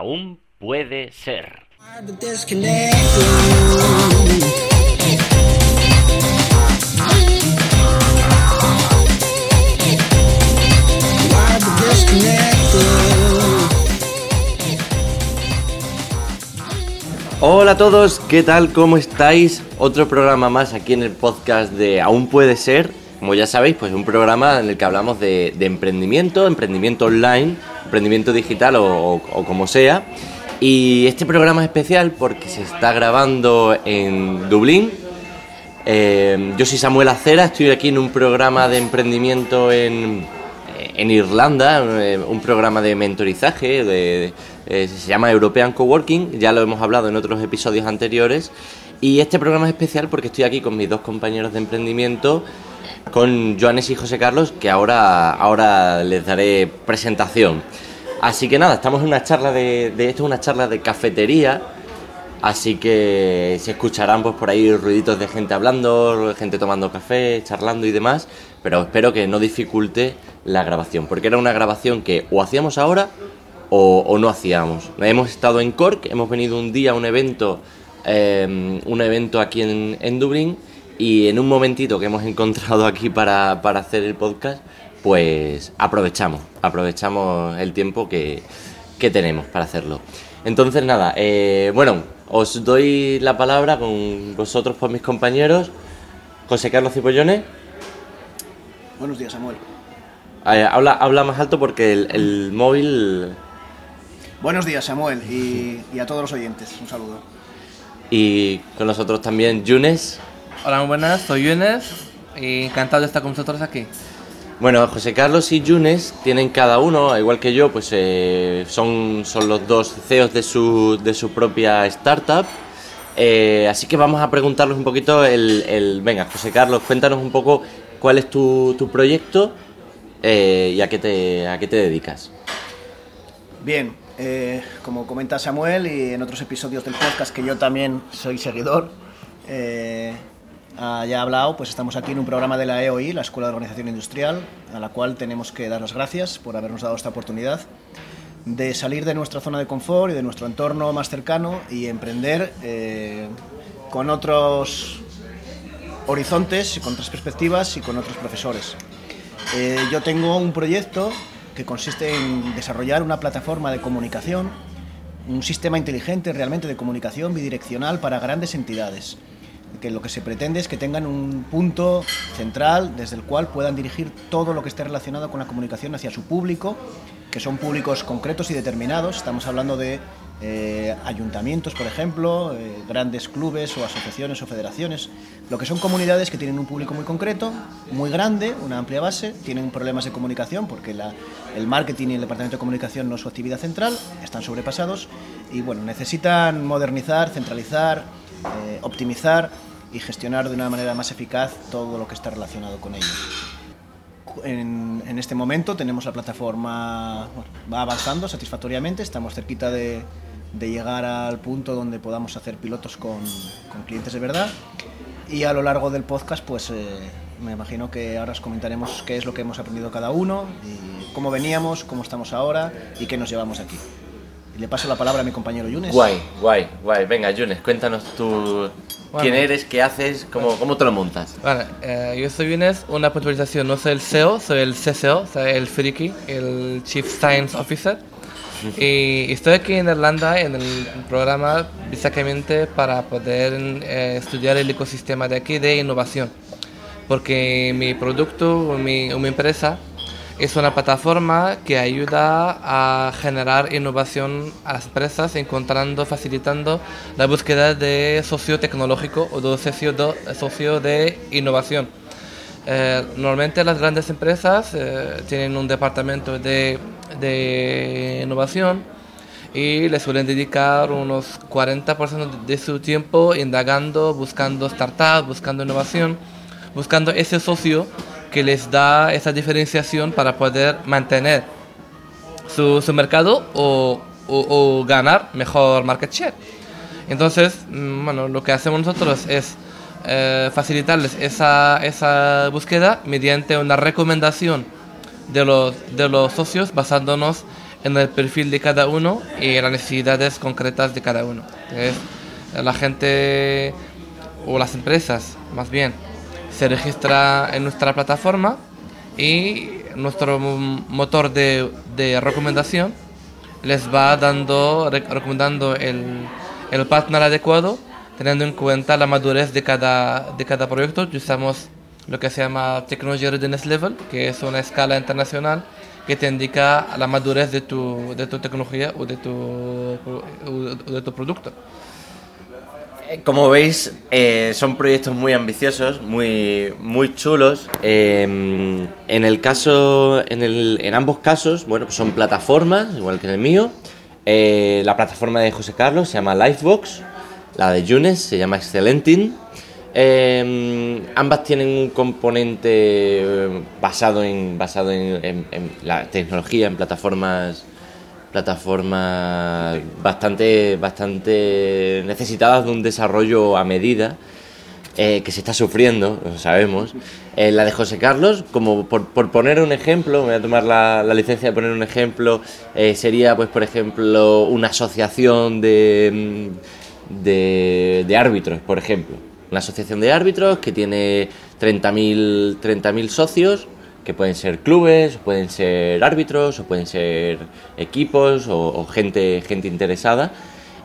Aún puede ser. Hola a todos, ¿qué tal? ¿Cómo estáis? Otro programa más aquí en el podcast de Aún puede ser. Como ya sabéis, pues un programa en el que hablamos de, emprendimiento, emprendimiento online, emprendimiento digital o, como sea. Y este programa es especial porque se está grabando en Dublín. Eh, yo soy Samuel Acera, estoy aquí en un programa de emprendimiento en, en Irlanda, eh, un programa de mentorizaje, eh, se llama European Coworking, ya lo hemos hablado en otros episodios anteriores. Y este programa es especial porque estoy aquí con mis dos compañeros de emprendimiento, con Joanes y José Carlos, que ahora, ahora les daré presentación. Así que nada, estamos en una charla de, esto es una charla de cafetería, así que se escucharán pues por ahí ruiditos de gente hablando, gente tomando café, charlando y demás, pero espero que no dificulte la grabación, porque era una grabación que o hacíamos ahora o, no hacíamos. Hemos estado en Cork, hemos venido un día a un evento, em, un evento aquí en, en, Dublín y en un momentito que hemos encontrado aquí para, hacer el podcast, pues aprovechamos, aprovechamos el tiempo que, tenemos para hacerlo. Entonces nada, eh, bueno, os doy la palabra con vosotros por mis compañeros. José Carlos Cipollones. Buenos días, Samuel. Eh, habla, habla más alto porque el, el móvil Buenos días, Samuel, y, a todos los oyentes. Un saludo. Y con nosotros también Yunes. Hola, muy buenas, soy Yunes y encantado de estar con vosotros aquí. Bueno, José Carlos y Yunes tienen cada uno, igual que yo, pues eh, son, son los dos CEOs de su, de su propia startup. Eh, así que vamos a preguntarles un poquito el, Venga, José Carlos, cuéntanos un poco cuál es tu, tu proyecto eh, y a qué, te, a qué te dedicas. Bien, como comenta Samuel y en otros episodios del podcast que yo también soy seguidor, eh, ya he hablado, pues estamos aquí en un programa de la EOI, la Escuela de Organización Industrial, a la cual tenemos que dar las gracias por habernos dado esta oportunidad de salir de nuestra zona de confort y de nuestro entorno más cercano y emprender eh, con otros horizontes, con otras perspectivas y con otros profesores. yo tengo un proyecto que consiste en desarrollar una plataforma de comunicación, un sistema inteligente realmente de comunicación bidireccional para grandes entidades que lo que se pretende es que tengan un punto central desde el cual puedan dirigir todo lo que esté relacionado con la comunicación hacia su público, que son públicos concretos y determinados. Estamos hablando de eh, ayuntamientos, por ejemplo, eh, grandes clubes o asociaciones o federaciones, lo que son comunidades que tienen un público muy concreto, muy grande, una amplia base, tienen problemas de comunicación porque el marketing y el departamento de comunicación no es su actividad central, están sobrepasados y bueno, necesitan modernizar, centralizar, eh, optimizar y gestionar de una manera más eficaz todo lo que está relacionado con ello. En, en, este momento tenemos la plataforma, va avanzando satisfactoriamente, estamos cerquita de, llegar al punto donde podamos hacer pilotos con, clientes de verdad. Y a lo largo del podcast, pues eh, me imagino que ahora os comentaremos qué es lo que hemos aprendido cada uno, cómo veníamos, cómo estamos ahora y qué nos llevamos aquí. Le paso la palabra a mi compañero Yunes. Guay, guay, guay. Venga, Yunes, cuéntanos tú quién eres, qué haces, cómo, cómo te lo montas. Vale, eh, yo soy Yunes, una puntualización, no soy el CEO, soy el CCO, soy el friki, el Chief Science Officer. Y estoy aquí en Irlanda en el programa básicamente para poder eh, estudiar el ecosistema de aquí de innovación. Porque mi producto o mi, mi empresa es una plataforma que ayuda a generar innovación a las empresas, encontrando, facilitando la búsqueda de socio tecnológico o de socio de, innovación. Eh, normalmente las grandes empresas eh, tienen un departamento de de innovación y le suelen dedicar unos 40% de su tiempo indagando, buscando startups, buscando innovación, buscando ese socio que les da esa diferenciación para poder mantener su, su mercado o, o, ganar mejor market share. Entonces, mm, bueno, lo que hacemos nosotros es eh, facilitarles esa, esa búsqueda mediante una recomendación de los, de los socios basándonos en el perfil de cada uno y las necesidades concretas de cada uno. Es la gente o las empresas, más bien, se registra en nuestra plataforma y nuestro motor de, de recomendación les va dando, recomendando el, el partner adecuado, teniendo en cuenta la madurez de cada, de cada proyecto. Usamos lo que se llama Technology Readiness Level, que es una escala internacional que te indica la madurez de tu, de tu tecnología o de tu, o de tu producto. Eh, como veis, eh, son proyectos muy ambiciosos, muy, muy chulos. Em, en el caso, en, el, en ambos casos, bueno, pues son plataformas, igual que en el mío. Eh, la plataforma de José Carlos se llama Livebox, la de Yunes se llama Excelentin. Em, ambas tienen un componente basado en basado en la tecnología, en plataformas plataformas bastante, bastante necesitadas de un desarrollo a medida. Eh, que se está sufriendo, lo sabemos. Eh, la de José Carlos, como por, poner un ejemplo, voy a tomar la, licencia de poner un ejemplo, eh, sería, pues, por ejemplo, una asociación de, de, de, árbitros, por ejemplo. Una asociación de árbitros que tiene 30.000 30 socios que pueden ser clubes, pueden ser árbitros, o pueden ser equipos, o, gente, gente interesada.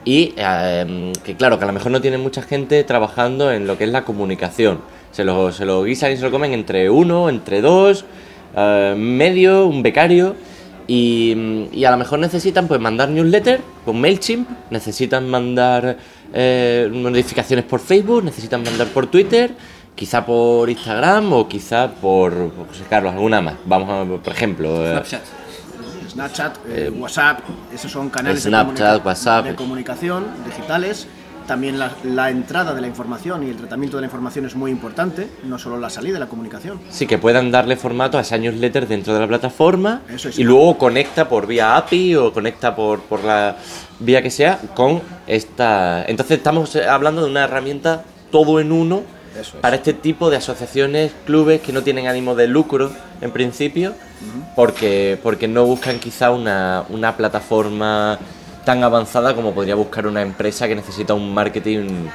Y em, que claro, que a lo mejor no tienen mucha gente trabajando en lo que es la comunicación. Se lo, se lo guisan y se lo comen entre uno, entre dos, eh, medio, un becario. Y, y, a lo mejor necesitan pues mandar newsletter con MailChimp, necesitan mandar eh, notificaciones por Facebook, necesitan mandar por Twitter quizá por Instagram o quizá por, José Carlos, alguna más. Vamos a, por ejemplo... Eh, Snapchat. Snapchat, eh, WhatsApp, esos son canales Snapchat, de, WhatsApp. de comunicación digitales. También la, la, entrada de la información y el tratamiento de la información es muy importante, no solo la salida de la comunicación. Sí, que puedan darle formato a esa newsletter dentro de la plataforma y luego conecta por vía API o conecta por, por la vía que sea con esta... Entonces estamos hablando de una herramienta todo en uno para este tipo de asociaciones, clubes que no tienen ánimo de lucro en principio, porque, porque no buscan quizá una, una, plataforma tan avanzada como podría buscar una empresa que necesita un marketing.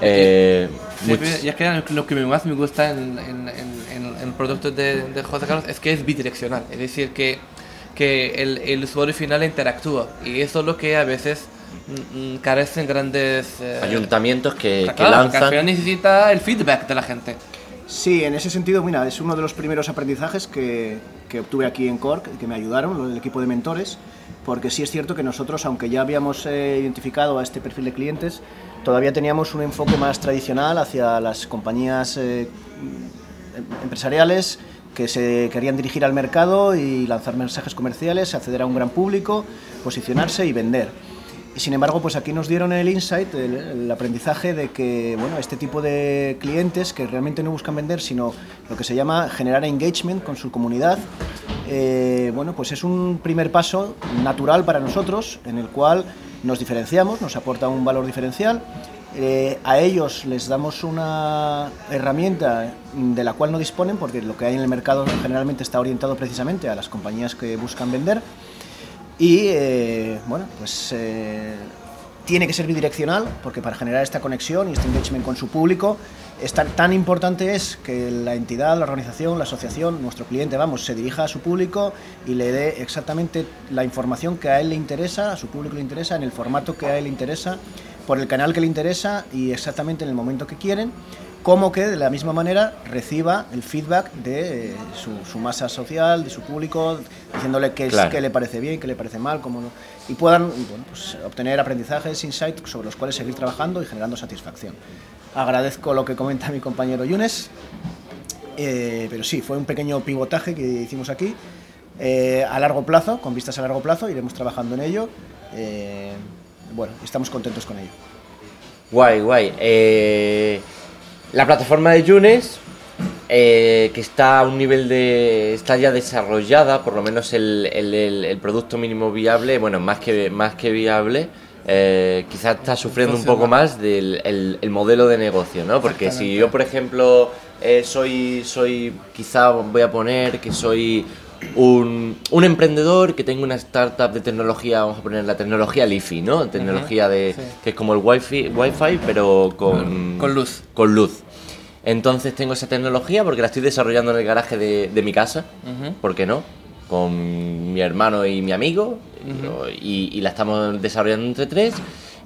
Eh, y es que lo que más me gusta en, en, en, productos de, de José Carlos es que es bidireccional, es decir, que, que el, el usuario final interactúa y eso es lo que a veces carecen grandes eh, ayuntamientos que, que lanzan. necesita el feedback de la gente. Sí, en ese sentido, mira, es uno de los primeros aprendizajes que, que obtuve aquí en Cork, que me ayudaron, el equipo de mentores, porque sí es cierto que nosotros, aunque ya habíamos eh, identificado a este perfil de clientes, todavía teníamos un enfoque más tradicional hacia las compañías eh, empresariales que se querían dirigir al mercado y lanzar mensajes comerciales, acceder a un gran público, posicionarse y vender sin embargo, pues aquí nos dieron el insight, el, aprendizaje de que bueno, este tipo de clientes que realmente no buscan vender, sino lo que se llama generar engagement con su comunidad, eh, bueno, pues es un primer paso natural para nosotros en el cual nos diferenciamos, nos aporta un valor diferencial. Eh, a ellos les damos una herramienta de la cual no disponen porque lo que hay en el mercado generalmente está orientado precisamente a las compañías que buscan vender y eh, bueno, pues eh, tiene que ser bidireccional, porque para generar esta conexión y este engagement con su público, es tan, importante es que la entidad, la organización, la asociación, nuestro cliente, vamos, se dirija a su público y le dé exactamente la información que a él le interesa, a su público le interesa, en el formato que a él interesa, por el canal que le interesa y exactamente en el momento que quieren como que de la misma manera reciba el feedback de eh, su, masa social, de su público, diciéndole qué, le parece bien, qué le parece mal, cómo no, y puedan pues, obtener aprendizajes, insights sobre los cuales seguir trabajando y generando satisfacción. Agradezco lo que comenta mi compañero Yunes, eh, pero sí, fue un pequeño pivotaje que hicimos aquí, eh, a largo plazo, con vistas a largo plazo, iremos trabajando en ello. bueno, estamos contentos con ello. Guay, guay. La plataforma de Yunes, eh, que está a un nivel de. está ya desarrollada, por lo menos el, producto mínimo viable, bueno, más que, más que viable. Eh, quizás está sufriendo un poco más del el, modelo de negocio, ¿no? Porque si yo, por ejemplo, eh, soy, soy, quizá voy a poner que soy un, un emprendedor que tenga una startup de tecnología, vamos a poner la tecnología LiFi, ¿no? Tecnología de sí. que es como el Wi-Fi, Wi-Fi pero con, Con luz. Con luz. Entonces tengo esa tecnología porque la estoy desarrollando en el garaje de, de mi casa. ¿por qué no? Con mi hermano y mi amigo, y, y la estamos desarrollando entre tres,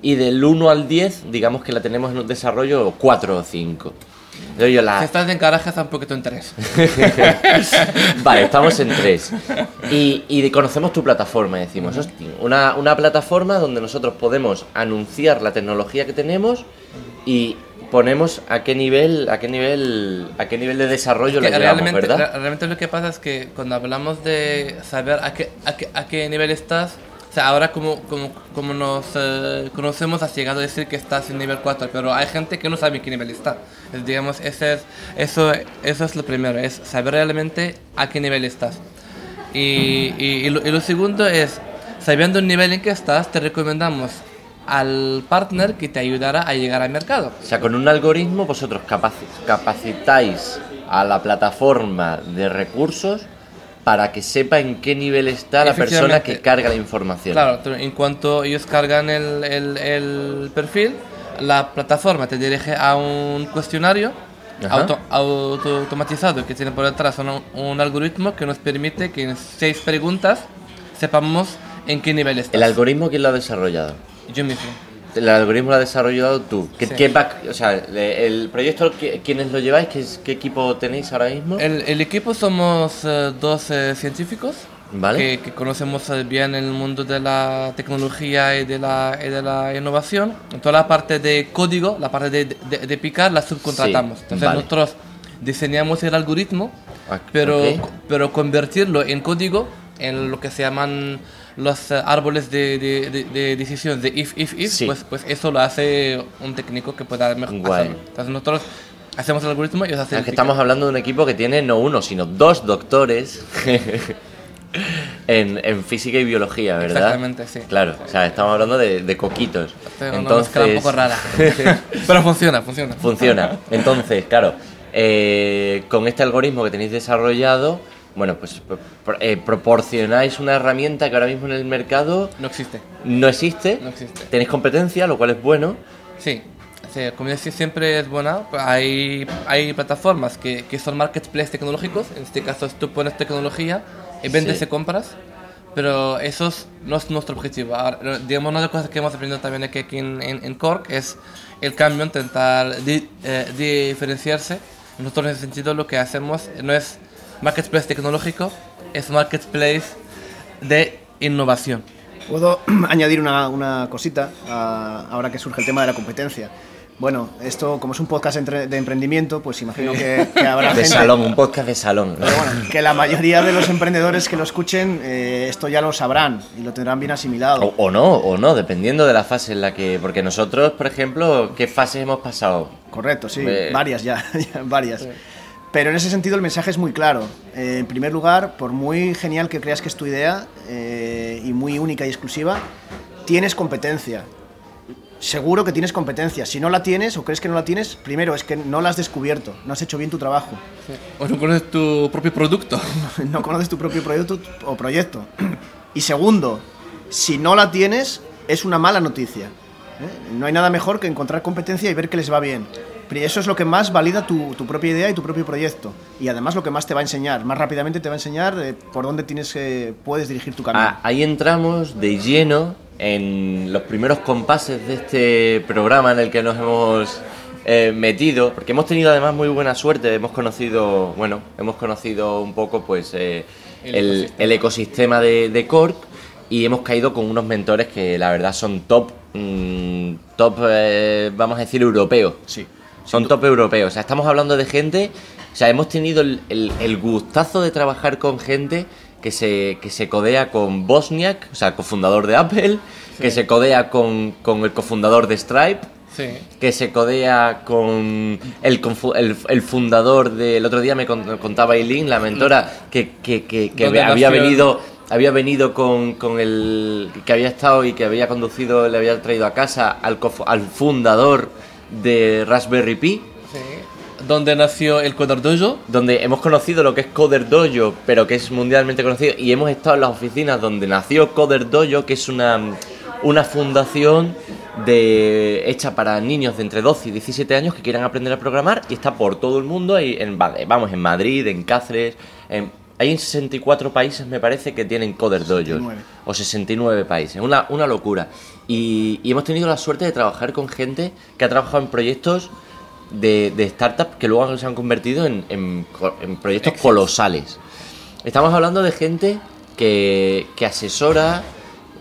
y del 1 al 10, digamos que la tenemos en un desarrollo 4 o 5. Yo, yo la, Si estás en garaje, está un poquito en tres. vale, estamos en tres. Y, y conocemos tu plataforma, decimos, hostia, una, una plataforma donde nosotros podemos anunciar la tecnología que tenemos y ponemos a qué nivel, a qué nivel, a qué nivel de desarrollo Que la llevamos, realmente, ¿verdad? re- realmente lo que pasa es que cuando hablamos de saber a qué, a qué, a qué nivel estás, o sea, ahora como, como, como nos eh, conocemos has llegado a decir que estás en nivel 4, pero hay gente que no sabe en qué nivel está. Es, digamos, ese es, eso, eso es lo primero, es saber realmente a qué nivel estás. Y, y, y lo, y lo segundo es, sabiendo el nivel en que estás, te recomendamos al partner que te ayudará a llegar al mercado. O sea, con un algoritmo vosotros capaci- capacitáis a la plataforma de recursos para que sepa en qué nivel está la persona que carga la información. Claro, en cuanto ellos cargan el, el- el perfil, la plataforma te dirige a un cuestionario auto- auto- automatizado que tiene por detrás un, un algoritmo que nos permite que en seis preguntas sepamos en qué nivel estás. ¿El algoritmo quién lo ha desarrollado? Yo mismo. El algoritmo lo has desarrollado tú. ¿Qué, Sí. qué back- o sea, el proyecto, ¿qui- ¿quiénes lo lleváis? ¿Qué, qué equipo tenéis ahora mismo? El, el equipo somos eh, dos eh, científicos Vale. que, que conocemos eh, bien el mundo de la tecnología y de la, y de la innovación. Toda la parte de código, la parte de, de- de picar, la subcontratamos. Sí, Entonces vale. nosotros diseñamos el algoritmo, Ah, pero, pero convertirlo en código, en lo que se llaman los eh, árboles de, de, de- de decisión de if, if, if, Sí. pues, pues eso lo hace un técnico que pueda mejor Guay. hacerlo. Entonces nosotros hacemos el algoritmo y ellos hacen Es que estamos hablando de un equipo que tiene no uno, sino dos doctores en, en física y biología, ¿verdad? Exactamente, sí. Claro, o sea, estamos hablando de, de coquitos. Tengo una mezcla un poco rara. Pero funciona, funciona. Funciona. Entonces, claro, eh, con este algoritmo que tenéis desarrollado, bueno, pues eh, proporcionáis una herramienta que ahora mismo en el mercado No existe. no existe. No existe. Tenéis competencia, lo cual es bueno. Sí. Sí, como decía, siempre es buena. Hay, hay plataformas que, que son marketplaces tecnológicos. En este caso, tú pones tecnología y vendes Sí. y compras. Pero eso es- no es nuestro objetivo. Ahora, digamos, una de las cosas que hemos aprendido también aquí, aquí en, en, en Cork es el cambio, intentar di- eh, diferenciarse. Nosotros, en ese sentido, lo que hacemos no es marketplace tecnológico, es marketplace de innovación. Puedo añadir una, una cosita a- ahora que surge el tema de la competencia. Bueno, esto como es un podcast entre- de emprendimiento, pues imagino que, que habrá De gente... salón, un podcast de salón. Pero bueno, que la mayoría de los emprendedores que lo escuchen eh, esto ya lo sabrán y lo tendrán bien asimilado. O, o no, o no, dependiendo de la fase en la que. Porque nosotros, por ejemplo, ¿qué fases hemos pasado? Correcto, sí, Eh. varias ya, ya, varias. Pero en ese sentido el mensaje es muy claro. Eh, en primer lugar, por muy genial que creas que es tu idea eh, y muy única y exclusiva, tienes competencia. Seguro que tienes competencia. Si no la tienes o crees que no la tienes, primero es que no la has descubierto, no has hecho bien tu trabajo. O no conoces tu propio producto. no conoces tu propio proyecto o proyecto. Y segundo, si no la tienes, es una mala noticia. ¿eh? No hay nada mejor que encontrar competencia y ver que les va bien. Eso es lo que más valida tu, tu propia idea y tu propio proyecto. Y además lo que más te va a enseñar. Más rápidamente te va a enseñar eh, por dónde tienes que, puedes dirigir tu camino. Ah, ahí entramos de lleno en los primeros compases de este programa en el que nos hemos eh, metido, porque hemos tenido además muy buena suerte, hemos conocido, bueno, hemos conocido un poco pues eh, El el, ecosistema. el ecosistema de, de Cork y hemos caído con unos mentores que la verdad son top, mm, top, eh, vamos a decir, europeos. Sí. Son top europeos. O sea, estamos hablando de gente. O sea, hemos tenido el, el- el gustazo de trabajar con gente que se, que se codea con Bosniak, o sea, cofundador de Apple, que se codea con, con el cofundador de Stripe, Sí. que se codea con el, el, el fundador del otro día me con- contaba Eileen, la mentora, que, que, que, que había nació venido había venido con, con el que había estado y que había conducido, le había traído a casa al, cof- al fundador de Raspberry Pi. Sí. donde nació el Coder Dojo. donde hemos conocido lo que es Coder Dojo, pero que es mundialmente conocido, y hemos estado en las oficinas donde nació Coder Dojo, que es una, una fundación de, hecha para niños de entre 12 y 17 años que quieran aprender a programar y está por todo el mundo, y en, vamos, en Madrid, en Cáceres, en, hay en 64 países me parece que tienen Coder Dojo, 69. o 69 países, una, una locura. Y, y hemos tenido la suerte de trabajar con gente que ha trabajado en proyectos de, de startups que luego se han convertido en, en en proyectos colosales. Estamos hablando de gente que, que asesora,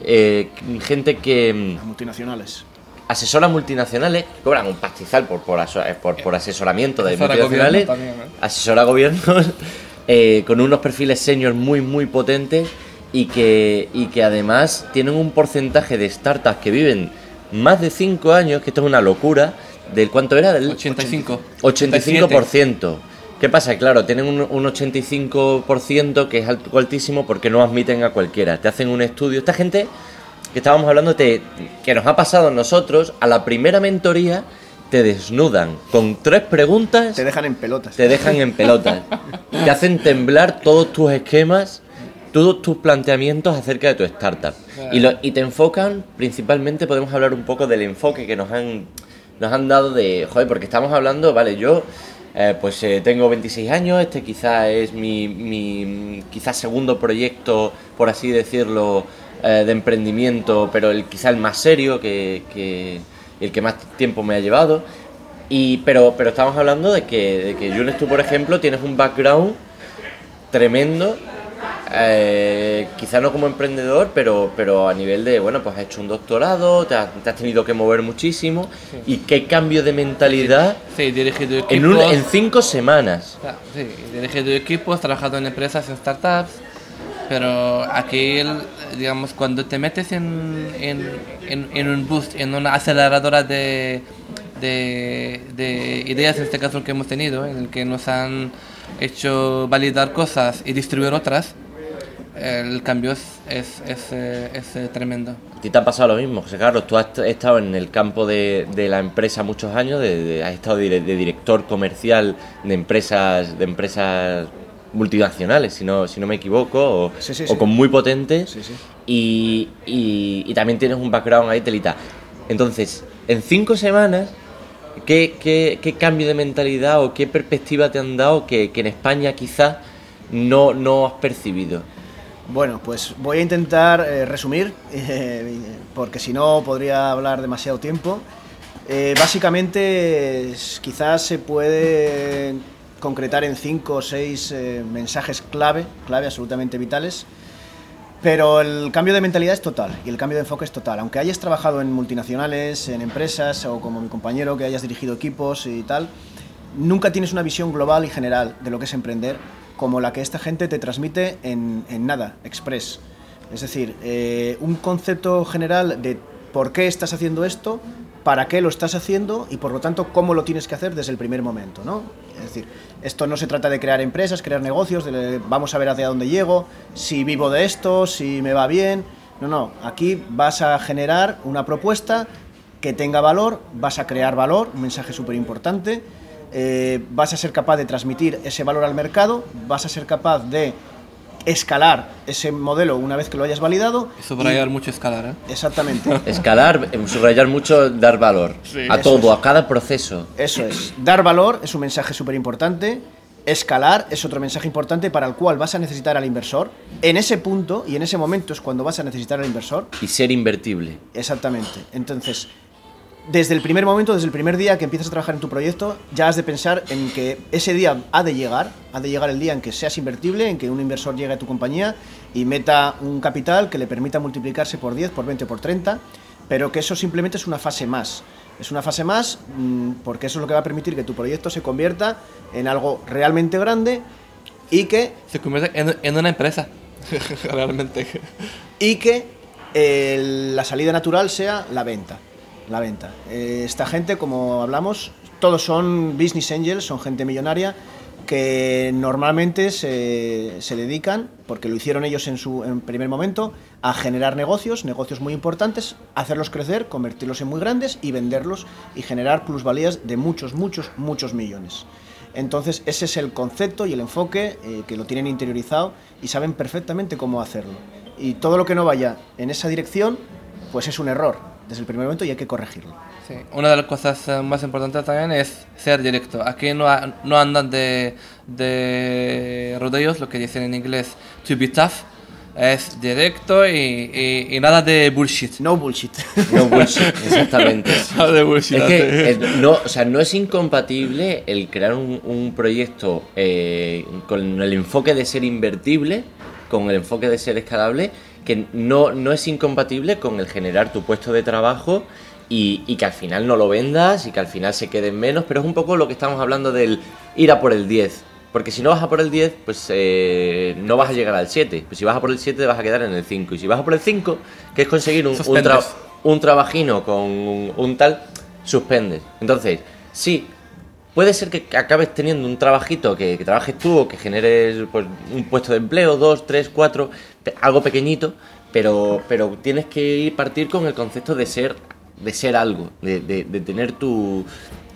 eh, gente que mm, Las multinacionales. asesora multinacionales, que cobran un pastizal por, por, aso- eh, por, por asesoramiento de Asesora multinacionales, gobierno también, ¿eh? asesora gobiernos eh, con unos perfiles senior muy, muy potentes y que, y que además tienen un porcentaje de startups que viven más de 5 años, que esto es una locura, del cuánto era, del 85. 85%. ¿Qué pasa? Claro, tienen un, un 85% que es alto- altísimo porque no admiten a cualquiera. Te hacen un estudio. Esta gente que estábamos hablando, te, que nos ha pasado a nosotros, a la primera mentoría te desnudan con tres preguntas, Te dejan en pelotas. te dejan en pelotas. te hacen temblar todos tus esquemas, todos tus planteamientos acerca de tu startup. Y, lo- y te enfocan, principalmente podemos hablar un poco del enfoque que nos han, nos han dado de, joder, porque estamos hablando, vale, yo eh, pues eh, tengo 26 años, este quizá es mi, mi quizás segundo proyecto, por así decirlo, eh, de emprendimiento, pero el, quizá el más serio que, el que más tiempo me ha llevado. Y, pero, pero estamos hablando de que, de que Yunes, tú, por ejemplo, tienes un background tremendo, eh, quizá no como emprendedor, pero, pero a nivel de, bueno, pues has hecho un doctorado, te has, te has tenido que mover muchísimo, y qué cambio de mentalidad Sí, dirigido equipos. en, un- en cinco semanas. Sí, dirigido equipos, trabajado en empresas, en startups, pero aquí, digamos, cuando te metes en, en, en, en un boost, en una aceleradora de, de, de ideas, en este caso el que hemos tenido, en el que nos han hecho validar cosas y distribuir otras, el cambio es, es, es, eh, es, eh, tremendo. ¿A ti te ha pasado lo mismo, José Carlos? Tú has estado en el campo de, de la empresa muchos años, de, de- has estado de, de director comercial de empresas de empresas multinacionales, si no, si no me equivoco, o, Sí, sí, o sí. con muy potentes, Sí, sí. Y, y- y también tienes un background ahí, telita. Entonces, en cinco semanas, ¿qué, qué, qué cambio de mentalidad o qué perspectiva te han dado que, que en España quizás no, no has percibido? Bueno, pues voy a intentar eh, resumir, eh, porque si no podría hablar demasiado tiempo. Eh, básicamente, quizás se puede concretar en cinco o seis mensajes clave, clave absolutamente vitales. Pero el cambio de mentalidad es total y el cambio de enfoque es total. Aunque hayas trabajado en multinacionales, en empresas o como mi compañero que hayas dirigido equipos y tal, nunca tienes una visión global y general de lo que es emprender como la que esta gente te transmite en, nada, express. Es decir, eh, un concepto general de por qué estás haciendo esto, para qué lo estás haciendo y por lo tanto cómo lo tienes que hacer desde el primer momento. ¿no? Es decir, esto no se trata de crear empresas, crear negocios, de vamos a ver hacia dónde llego, si vivo de esto, si me va bien. No, no, aquí vas a generar una propuesta que tenga valor, vas a crear valor, un mensaje súper importante, eh, vas a ser capaz de transmitir ese valor al mercado, vas a ser capaz de escalar ese modelo una vez que lo hayas validado. Y subrayar y- mucho escalar, ¿eh? Exactamente. Escalar, em, subrayar mucho, dar valor a Eso todo, es. a cada proceso. Eso es. Dar valor es un mensaje súper importante. Escalar es otro mensaje importante para el cual vas a necesitar al inversor. En ese punto y en ese momento es cuando vas a necesitar al inversor. Y ser invertible. Exactamente. Entonces, desde el primer momento, desde el primer día que empiezas a trabajar en tu proyecto, ya has de pensar en que ese día ha de llegar, ha de llegar el día en que seas invertible, en que un inversor llegue a tu compañía y meta un capital que le permita multiplicarse por 10, por 20, por 30, pero que eso simplemente es una fase más. Es una fase más mm, porque eso es lo que va a permitir que tu proyecto se convierta en algo realmente grande y que Se convierte en, en una empresa, realmente. y que eh, la salida natural sea la venta. La venta. Eh, esta gente, como hablamos, todos son business angels, son gente millonaria que normalmente se, dedican, porque lo hicieron ellos en su en primer momento, a generar negocios, negocios muy importantes, hacerlos crecer, convertirlos en muy grandes y venderlos y generar plusvalías de muchos, muchos, muchos millones. Entonces ese es el concepto y el enfoque eh, que lo tienen interiorizado y saben perfectamente cómo hacerlo. Y todo lo que no vaya en esa dirección, pues es un error desde el primer momento y hay que corregirlo. Sí. Una de las cosas eh, más importantes también es ser directo. Aquí no, ha- no andan de, de rodeos, lo que dicen en inglés, to be tough. Es directo y, y- y nada de bullshit. No bullshit. No bullshit, exactamente. Nada de bullshit. Es que eh, no, o sea, no es incompatible el crear un, un proyecto eh, con el enfoque de ser invertible, con el enfoque de ser escalable, que no, no es incompatible con el generar tu puesto de trabajo y, y que al final no lo vendas y que al final se quede en menos, pero es un poco lo que estamos hablando del ir a por el 10. Porque si no vas a por el 10, pues eh, no vas a llegar al 7. Pues si vas a por el 7 te vas a quedar en el 5. Y si vas a por el 5, que es conseguir un, un, tra- un trabajino con un, un tal, suspendes. Entonces, sí, puede ser que acabes teniendo un trabajito que, que trabajes tú o que generes pues, un puesto de empleo, dos, tres, cuatro, algo pequeñito, pero, pero tienes que ir partir con el concepto de ser, de ser algo, de, de- tener tu,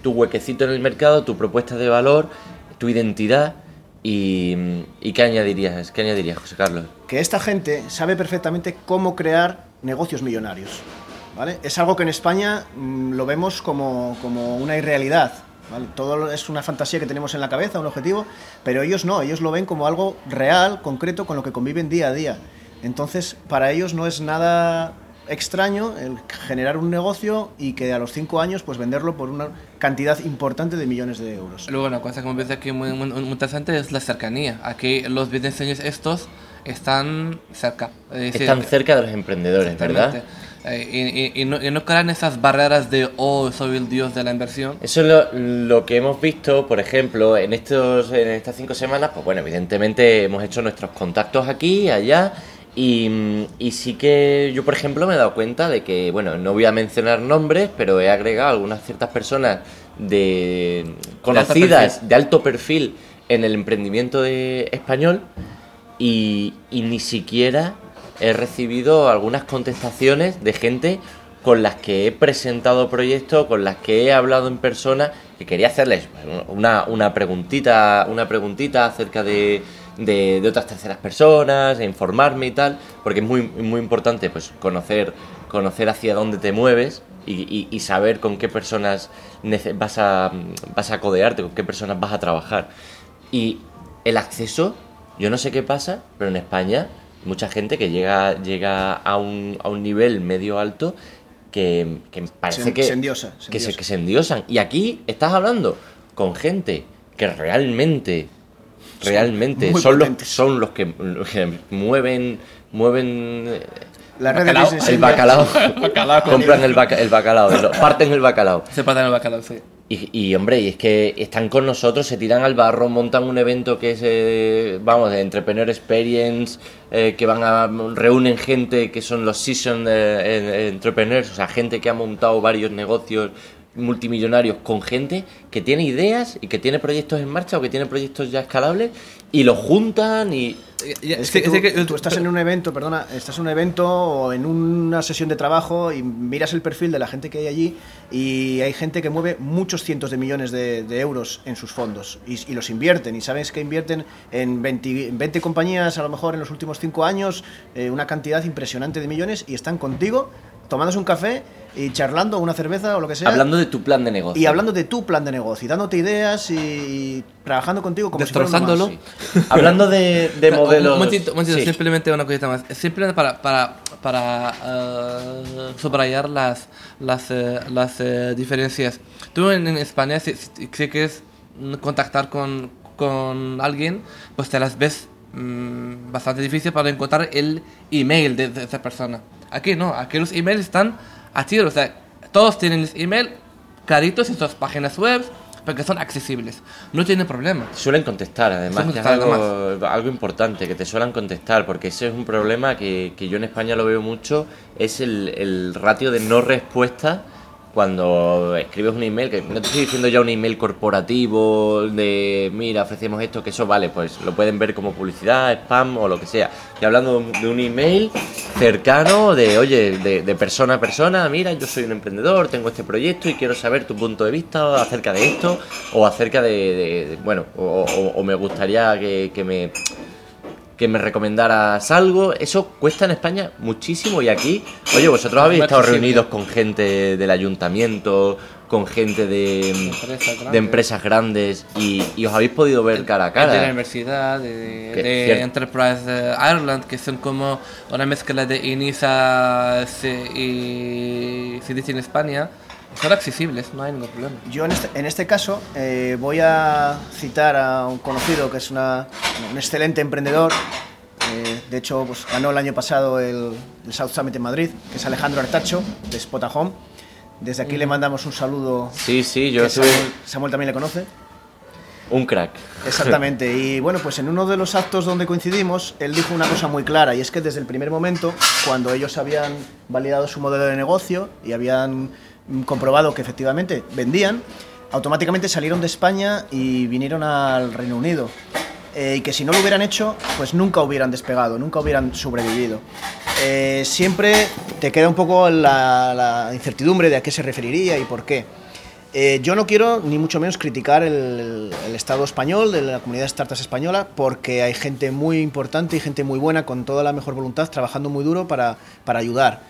tu huequecito en el mercado, tu propuesta de valor, tu identidad. Y, y qué añadirías, qué añadirías, José Carlos? que esta gente sabe perfectamente cómo crear negocios millonarios. ¿vale? Es algo que en España mm, lo vemos como, como una irrealidad. ¿Vale? Todo es una fantasía que tenemos en la cabeza, un objetivo, pero ellos no, ellos lo ven como algo real, concreto, con lo que conviven día a día. Entonces, para ellos no es nada extraño el generar un negocio y que a los cinco años pues venderlo por una cantidad importante de millones de euros. Luego una cosa que me parece aquí muy, muy- muy interesante es la cercanía. Aquí los business estos están cerca. Es decir, Están cerca de los emprendedores, ¿verdad? Eh, y, y- y no, y no crean esas barreras de, oh, soy el dios de la inversión. Eso es lo, lo que hemos visto, por ejemplo, en, estos, en estas cinco semanas, pues bueno, evidentemente hemos hecho nuestros contactos aquí, allá, y, y sí que yo, por ejemplo, me he dado cuenta de que, bueno, no voy a mencionar nombres, pero he agregado algunas ciertas personas de conocidas, perfil. de alto perfil en el emprendimiento de- español, y, y ni siquiera he recibido algunas contestaciones de gente con las que he presentado proyectos, con las que he hablado en persona, que quería hacerles una, una preguntita, una preguntita acerca de, de, otras terceras personas, e informarme y tal, porque es muy, muy importante pues conocer, conocer hacia dónde te mueves y, y- saber con qué personas vas a, vas a codearte, con qué personas vas a trabajar. Y el acceso, yo no sé qué pasa, pero en España mucha gente que llega, llega a, un, a un nivel medio alto que, que parece Se- que, se endiosa, se que, se, que se endiosan. Y aquí estás hablando con gente que realmente, realmente son los, son los que, los que mueven, mueven La Bacalao, el bacalao, Bacalao. compran el, baca- el bacalao, parten el bacalao. Se pasa en el bacalao, sí. Y, y, hombre, y es que están con nosotros, se tiran al barro, montan un evento que es, eh, vamos, de Entrepreneur Experience, eh, que van a, reúnen gente que son los Season Entrepreneurs, o sea, gente que ha montado varios negocios multimillonarios con gente que tiene ideas y que tiene proyectos en marcha o que tiene proyectos ya escalables y los juntan y... Es que, tú, tú estás en un evento, perdona, estás en un evento o en una sesión de trabajo y miras el perfil de la gente que hay allí y hay gente que mueve muchos cientos de millones de, de euros en sus fondos y, y los invierten. Y sabes que invierten en 20, en 20 compañías a lo mejor en los últimos 5 años eh, una cantidad impresionante de millones y están contigo tomándose un café y charlando una cerveza o lo que sea Hablando de tu plan de negocio. y hablando de tu plan de negocio y dándote ideas y, trabajando contigo como si. Destrozándolo. Sí. Hablando de, de Un modelos... momentito, un momentito, Sí. simplemente una cosita más. Simplemente para, para, para eh, subrayar las, las, eh, las eh, diferencias. Tú en, en España, si, si- si quieres contactar con, con alguien, pues te las ves mm, bastante difícil para encontrar el email de, de esa persona. Aquí no, aquí los emails están a tiro. O sea, todos tienen el email claritos en sus páginas web porque son accesibles. No tiene problema. Suelen contestar, además, Suelen que es contestar, algo, algo importante, que te suelen contestar, porque ese es un problema que, que yo en España lo veo mucho, es el, el ratio de no respuesta cuando escribes un email, que no te estoy diciendo ya un email corporativo de, mira, ofrecemos esto, que eso vale, pues lo pueden ver como publicidad, spam o lo que sea. Y hablando de un email cercano, de, oye, de, persona a persona, mira, yo soy un emprendedor, tengo este proyecto y quiero saber tu punto de vista acerca de esto o acerca de, bueno, o, me gustaría que me que me recomendaras algo. Eso cuesta en España muchísimo y aquí, oye, vosotros habéis estado reunidos con gente del ayuntamiento, con gente de, de empresas grandes y, os habéis podido ver cara a cara. De la universidad, de, Enterprise Ireland, que son como una mezcla de INISA y CDC en España son accesibles, no hay ningún problema. Yo en este, en este caso eh, voy a citar a un conocido que es una, un excelente emprendedor. Eh, de hecho, pues, ganó el año pasado el, South Summit en Madrid, que es Alejandro Artacho, de Spot Home. Desde aquí le mm. mandamos un saludo. Sí, sí, yo Samuel, Samuel también le conoce. Un crack. Exactamente. Y bueno, pues en uno de los actos donde coincidimos, él dijo una cosa muy clara, y es que desde el primer momento, cuando ellos habían validado su modelo de negocio y habían comprobado que efectivamente vendían, automáticamente salieron de España y vinieron al Reino Unido. Eh, y que si no lo hubieran hecho, pues nunca hubieran despegado, nunca hubieran sobrevivido. Eh, siempre te queda un poco la, incertidumbre de a qué se referiría y por qué. Eh, yo no quiero ni mucho menos criticar el, Estado español, de la comunidad de startups española, porque hay gente muy importante y gente muy buena con toda la mejor voluntad, trabajando muy duro para, para ayudar.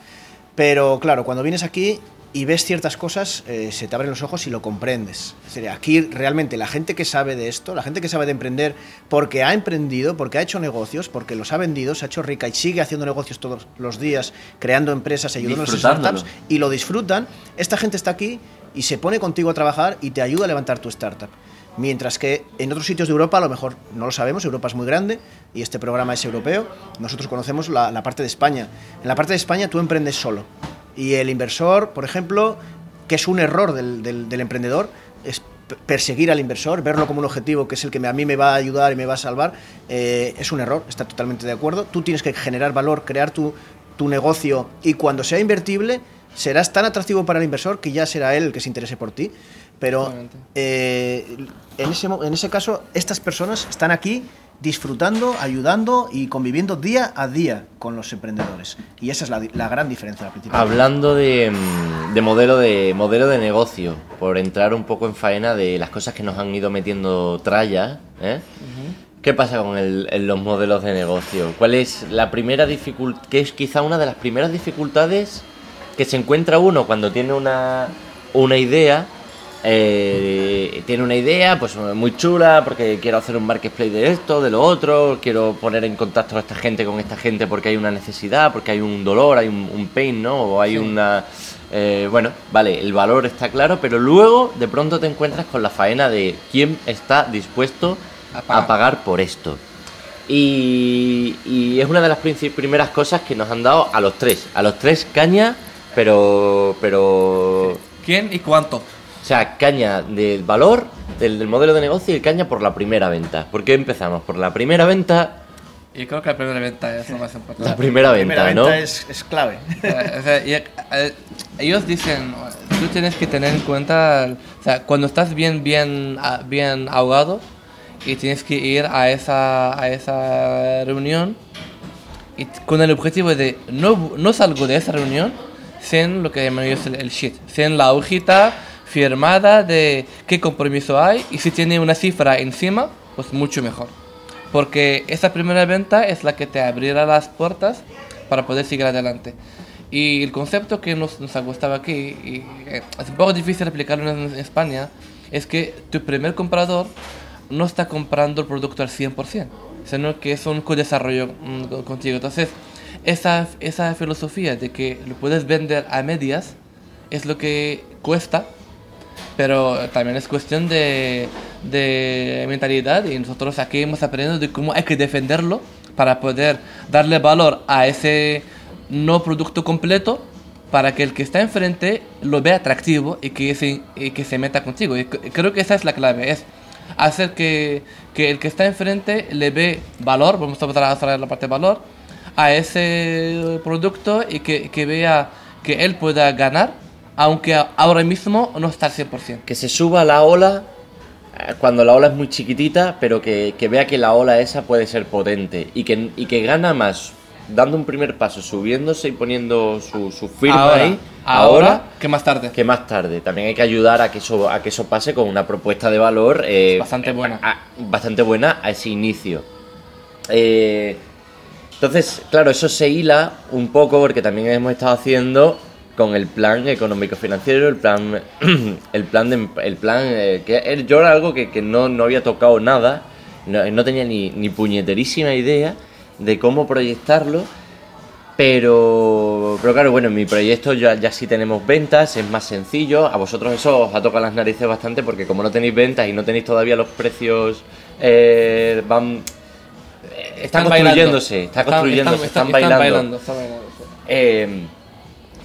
Pero claro, cuando vienes aquí y ves ciertas cosas, eh, se te abren los ojos y lo comprendes. Sería aquí realmente la gente que sabe de esto, la gente que sabe de emprender, porque ha emprendido, porque ha hecho negocios, porque los ha vendido, se ha hecho rica y sigue haciendo negocios todos los días, creando empresas, ayudando a los startups y lo disfrutan, esta gente está aquí y se pone contigo a trabajar y te ayuda a levantar tu startup. Mientras que en otros sitios de Europa, a lo mejor no lo sabemos, Europa es muy grande y este programa es europeo, nosotros conocemos la, la parte de España. En la parte de España tú emprendes solo y el inversor, por ejemplo, que es un error del, del, emprendedor, es perseguir al inversor, verlo como un objetivo que es el que a mí me va a ayudar y me va a salvar, eh, es un error, está totalmente de acuerdo. Tú tienes que generar valor, crear tu, tu negocio y cuando sea invertible serás tan atractivo para el inversor que ya será él el que se interese por ti. Pero eh, en, ese, en ese caso, estas personas están aquí disfrutando, ayudando y conviviendo día a día con los emprendedores. Y esa es la, gran diferencia principal. Hablando mm, de, modelo de modelo de negocio, por entrar un poco en faena de las cosas que nos han ido metiendo tralla, ¿eh? ¿Qué pasa con los modelos de negocio? ¿Cuál es la primera dificultad, que es quizá una de las primeras dificultades que se encuentra uno cuando tiene una, una idea eh, tiene una idea pues muy chula porque quiero hacer un marketplace de esto, de lo otro, quiero poner en contacto a esta gente con esta gente porque hay una necesidad, porque hay un dolor, hay un, pain, ¿no? O hay una... Eh, bueno, vale, el valor está claro, pero luego de pronto te encuentras con la faena de quién está dispuesto a pagar, por esto. Y, es una de las primeras cosas que nos han dado a los tres, a los tres caña, pero... pero... ¿Quién y cuánto? O sea, caña del valor del, modelo de negocio y caña por la primera venta. ¿Por qué empezamos? Por la primera venta. Y creo que la primera venta es lo más importante. La primera venta, la primera venta es, es, clave. Eh, ellos dicen, tú tienes que tener en cuenta, o sea, cuando estás bien, bien, ah, bien ahogado y tienes que ir a esa, a esa reunión y con el objetivo de no, no salgo de esa reunión sin lo que llaman ellos el, el shit, sin la hojita firmada de qué compromiso hay y si tiene una cifra encima, pues mucho mejor. Porque esa primera venta es la que te abrirá las puertas para poder seguir adelante. Y el concepto que nos, nos ha gustado aquí, y eh, es un poco difícil aplicarlo en, España, es que tu primer comprador no está comprando el producto al 100%, sino que es un co-desarrollo mm, contigo. Entonces, esa, esa filosofía de que lo puedes vender a medias es lo que cuesta pero también es cuestión de, de mentalidad y nosotros aquí hemos aprendido de cómo hay que defenderlo para poder darle valor a ese no producto completo para que el que está enfrente lo vea atractivo y que se, y que se meta contigo. Y creo que esa es la clave, es hacer que, que el que está enfrente le ve valor, vamos a pasar a la parte de valor, a ese producto y que, que vea que él pueda ganar aunque ahora mismo no está al 100%. que se suba a la ola eh, cuando la ola es muy chiquitita, pero que, que vea que la ola esa puede ser potente y que, y que gana más dando un primer paso, subiéndose y poniendo su, su firma ahora, ahí, ahora que más tarde. que más tarde. También hay que ayudar a que eso, a que eso pase con una propuesta de valor eh, Bastante buena. a- bastante buena a ese inicio. Eh, entonces, claro, eso se hila un poco porque también hemos estado haciendo con el plan económico financiero, el plan, el plan, de, el plan eh, que yo era algo que, que no, no había tocado nada, no, no tenía ni, ni puñeterísima idea de cómo proyectarlo, pero, pero claro, bueno, en mi proyecto ya, ya sí tenemos ventas, es más sencillo. A vosotros eso os ha tocado las narices bastante porque como no tenéis ventas y no tenéis todavía los precios, eh, van... eh, Están, construyéndose, está Están- construyéndose, están, están- bailando. Están bailando, están bailando, sí. Eh,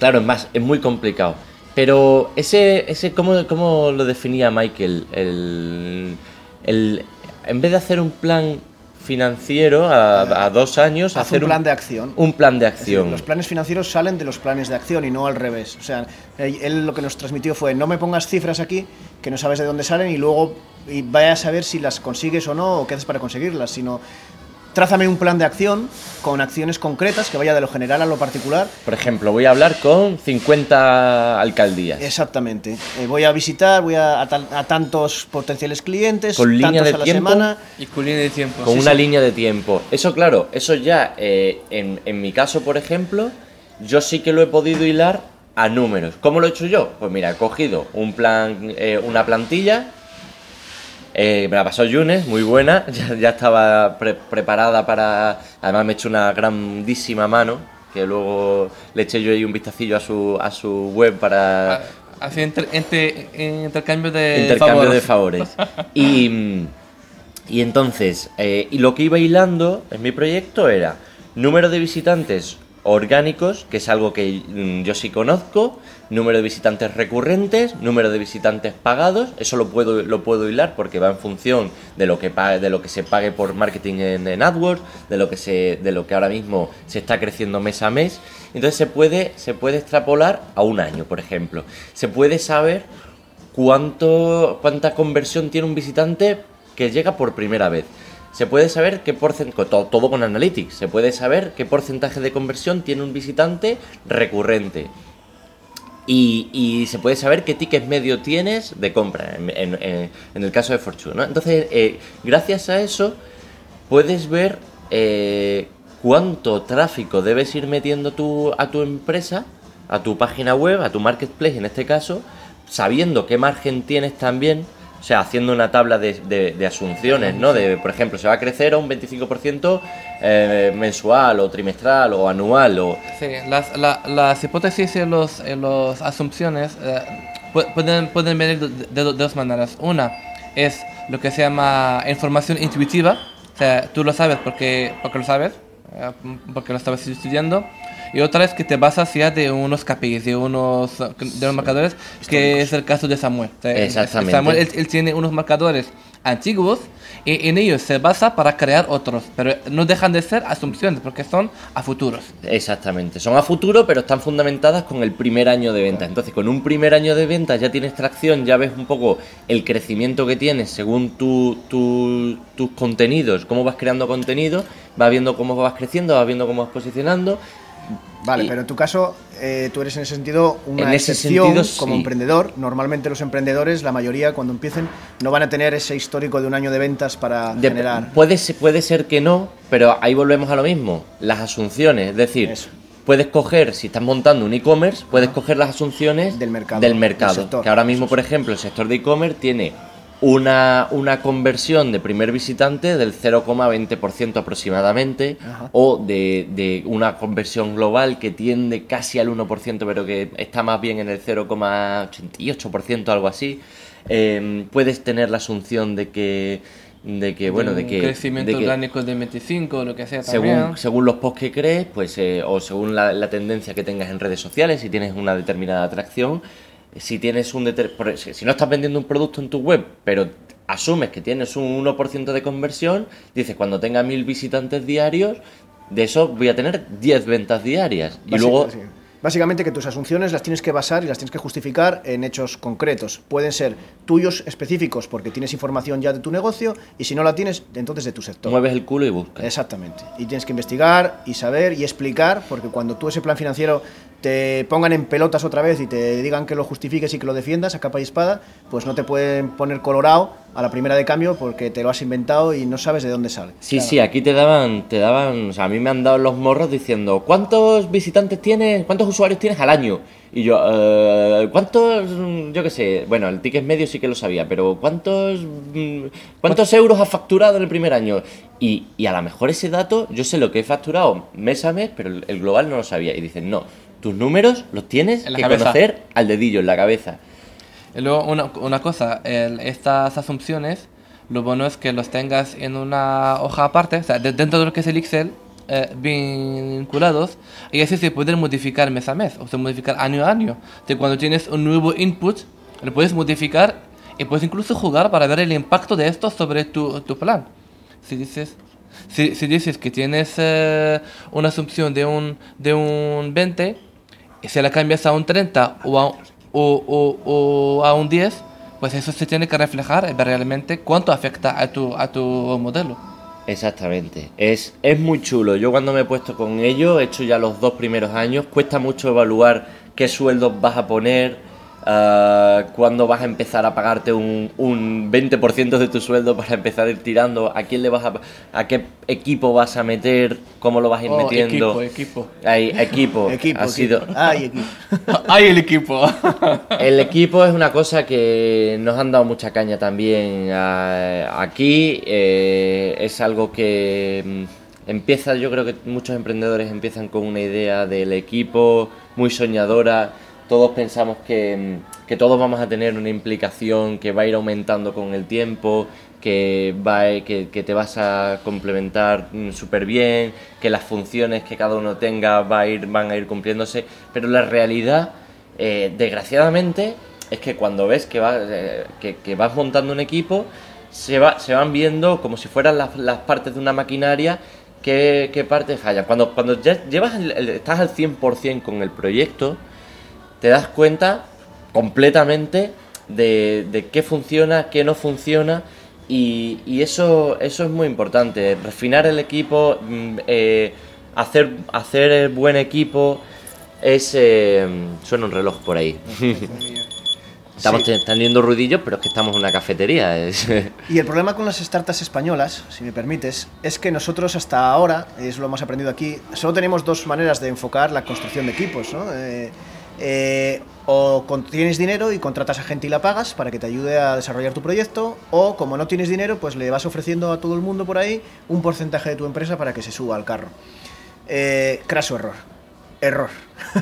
claro, es más, es muy complicado. Pero ese, ese ¿cómo, cómo lo definía Michael? El, el- en vez de hacer un plan financiero a, a dos años, Haz hacer un plan de acción. Un plan de decir, acción. los planes financieros salen de los planes de acción y no al revés. O sea, él lo que nos transmitió fue no me pongas cifras aquí que no sabes de dónde salen y luego y vaya a saber si las consigues o no o qué haces para conseguirlas, sino trázame un plan de acción con acciones concretas que vaya de lo general a lo particular. Por ejemplo, voy a hablar con 50 alcaldías. Exactamente. Eh, voy a visitar, voy a, a tal- a tantos potenciales clientes, Con línea tantos de a la tiempo. semana. Y con línea de tiempo. con sí, una sí. línea de tiempo. Eso, claro, eso ya, eh, en, en mi caso, por ejemplo, yo sí que lo he podido hilar a números. ¿Cómo lo he hecho yo? Pues mira, he cogido un plan, eh, una plantilla, eh, me la pasó Yunes, muy buena, ya, ya estaba pre- preparada para... Además me he hecho una grandísima mano, que luego le eché yo ahí un vistacillo a su, a su web para... Ah, Así entre, entre- intercambio de intercambio favores. de favores. Y, y entonces, eh, y lo que iba hilando en mi proyecto era número de visitantes orgánicos, que es algo que mm, yo sí conozco, número de visitantes recurrentes, número de visitantes pagados, eso lo puedo, lo puedo hilar porque va en función de lo que pague, de lo que se pague por marketing en, AdWords, de lo que se, de lo que ahora mismo se está creciendo mes a mes. Entonces se puede, se puede extrapolar a un año, por ejemplo. Se puede saber cuánto, cuánta conversión tiene un visitante que llega por primera vez. Se puede saber qué porcentaje, todo, todo con Analytics, se puede saber qué porcentaje de conversión tiene un visitante recurrente. Y, y se puede saber qué ticket medio tienes de compra, en, en- el caso de Fortune. ¿no? Entonces, eh, gracias a eso, puedes ver eh, cuánto tráfico debes ir metiendo a tu empresa, a tu página web, a tu marketplace en este caso, sabiendo qué margen tienes también, o sea, haciendo una tabla de, de- de asunciones, ¿no? De, por ejemplo, se va a crecer a un 25% eh, mensual o trimestral o anual o... Sí, las, la- las hipótesis y los, y los asunciones eh, pu- pueden, pueden venir de, de- de dos maneras. Una es lo que se llama información intuitiva, o sea, tú lo sabes porque, porque lo sabes, eh, porque lo estabas estudiando. Y otra es que te basas ya de unos KPIs, de unos, de unos marcadores, que es el caso de Samuel. O sea, Exactamente. Samuel, él, él tiene unos marcadores antiguos y en ellos se basa para crear otros, pero no dejan de ser asunciones porque son a futuros. Exactamente, son a futuro, pero están fundamentadas con el primer año de venta. Entonces, con un primer año de venta ya tienes tracción, ya ves un poco el crecimiento que tienes según tu, tu- tus contenidos, cómo vas creando contenido, vas viendo cómo vas creciendo, vas viendo cómo vas posicionando. Vale, Y- pero en tu caso, eh, tú eres en ese sentido una En ese excepción sentido, como sí. emprendedor. Normalmente los emprendedores, la mayoría, cuando empiecen, no van a tener ese histórico de un año de ventas para De- generar. puede, ser- puede ser que no, pero ahí volvemos a lo mismo, las asunciones, es decir, Eso. puedes coger, si estás montando un e-commerce, puedes coger las asunciones Del mercado, del del mercado. sector. que ahora mismo, por ejemplo, el sector de e-commerce tiene una, una conversión de primer visitante del 0,20% aproximadamente, Ajá. o de, de una conversión global que tiende casi al 1%, pero que está más bien en el 0,88%, algo así. Eh, puedes tener la asunción de que, de que bueno, de un que, crecimiento de que orgánico de 25 o lo que sea también. según, según los posts que crees, pues, eh, o según la, la tendencia que tengas en redes sociales, si tienes una determinada atracción, si tienes un deter- por- si no estás vendiendo un producto en tu web, pero asumes que tienes un 1% de conversión, dices, cuando tenga mil visitantes diarios, de eso voy a tener 10 ventas diarias. Y luego, sí. Básicamente que tus asunciones las tienes que basar y las tienes que justificar en hechos concretos. Pueden ser tuyos específicos porque tienes información ya de tu negocio y si no la tienes, entonces de tu sector. Mueves el culo y buscas. Exactamente. Y tienes que investigar y saber y explicar porque cuando tú ese plan financiero te pongan en pelotas otra vez y te digan que lo justifiques y que lo defiendas a capa y espada, pues no te pueden poner colorado a la primera de cambio porque te lo has inventado y no sabes de dónde sale. Sí, sí, aquí te daban, te daban, o sea, a mí me han dado los morros diciendo, ¿cuántos visitantes tienes, cuántos usuarios tienes al año? Y yo, eh, ¿cuántos, yo qué sé, bueno, el ticket medio sí que lo sabía, pero ¿cuántos, mm, cuántos euros has facturado en el primer año? Y, y a lo mejor ese dato, yo sé lo que he facturado mes a mes, pero el, el global no lo sabía. Y dicen, no, tus números los tienes que cabeza. conocer al dedillo, en la cabeza. Y luego una, una cosa, el- estas asunciones, lo bueno es que los tengas en una hoja aparte, o sea, de- dentro de lo que es el Excel, eh, vinculados, y así se pueden modificar mes a mes, o se modificar año a año. De cuando tienes un nuevo input, lo puedes modificar y puedes incluso jugar para ver el impacto de esto sobre tu, tu plan. Si dices, si, si dices que tienes eh, una asunción de un, de un 20, y si la cambias a un 30 o a, o, o- a un 10, pues eso se tiene que reflejar realmente cuánto afecta a tu, a tu modelo. Exactamente. Es, es muy chulo. Yo cuando me he puesto con ello, he hecho ya los dos primeros años, cuesta mucho evaluar qué sueldos vas a poner, ah, cuándo vas a empezar a pagarte un, un 20% de tu sueldo para empezar a ir tirando, a quién le vas a, a qué equipo vas a meter, cómo lo vas a ir Oh, metiendo. equipo, equipo. Hay equipo. Equipo, ha equipo. sido, Ay, equipo. ¡Ay, el equipo! el equipo es una cosa que nos han dado mucha caña también ah, aquí. eh, es algo que mm, empieza, yo creo que muchos emprendedores empiezan con una idea del equipo muy soñadora. Todos pensamos que, mm, que todos vamos a tener una implicación que va a ir aumentando con el tiempo, que, te vas a complementar súper bien, que las funciones que cada uno tenga va a ir, van a ir cumpliéndose, pero la realidad eh, desgraciadamente es que cuando ves que, eh, vas montando un equipo, se, va, se van viendo como si fueran las, partes de una maquinaria qué, qué partes fallan. Cuando, ya llevas el- estás al 100% con el proyecto, te das cuenta completamente de, de qué funciona, qué no funciona. Y, y eso, eso es muy importante, refinar el equipo, mm, eh, hacer, hacer buen equipo, es... eh, suena un reloj por ahí. Estamos Sí. teniendo ruidillos, pero es que estamos en una cafetería. Y el problema con las startups españolas, si me permites, es que nosotros hasta ahora, es lo hemos aprendido aquí, solo tenemos dos maneras de enfocar la construcción de equipos. ¿no? Eh, eh, o tienes dinero y contratas a gente y la pagas para que te ayude a desarrollar tu proyecto, o como no tienes dinero, pues le vas ofreciendo a todo el mundo por ahí un porcentaje de tu empresa para que se suba al carro. Eh, craso error. Error.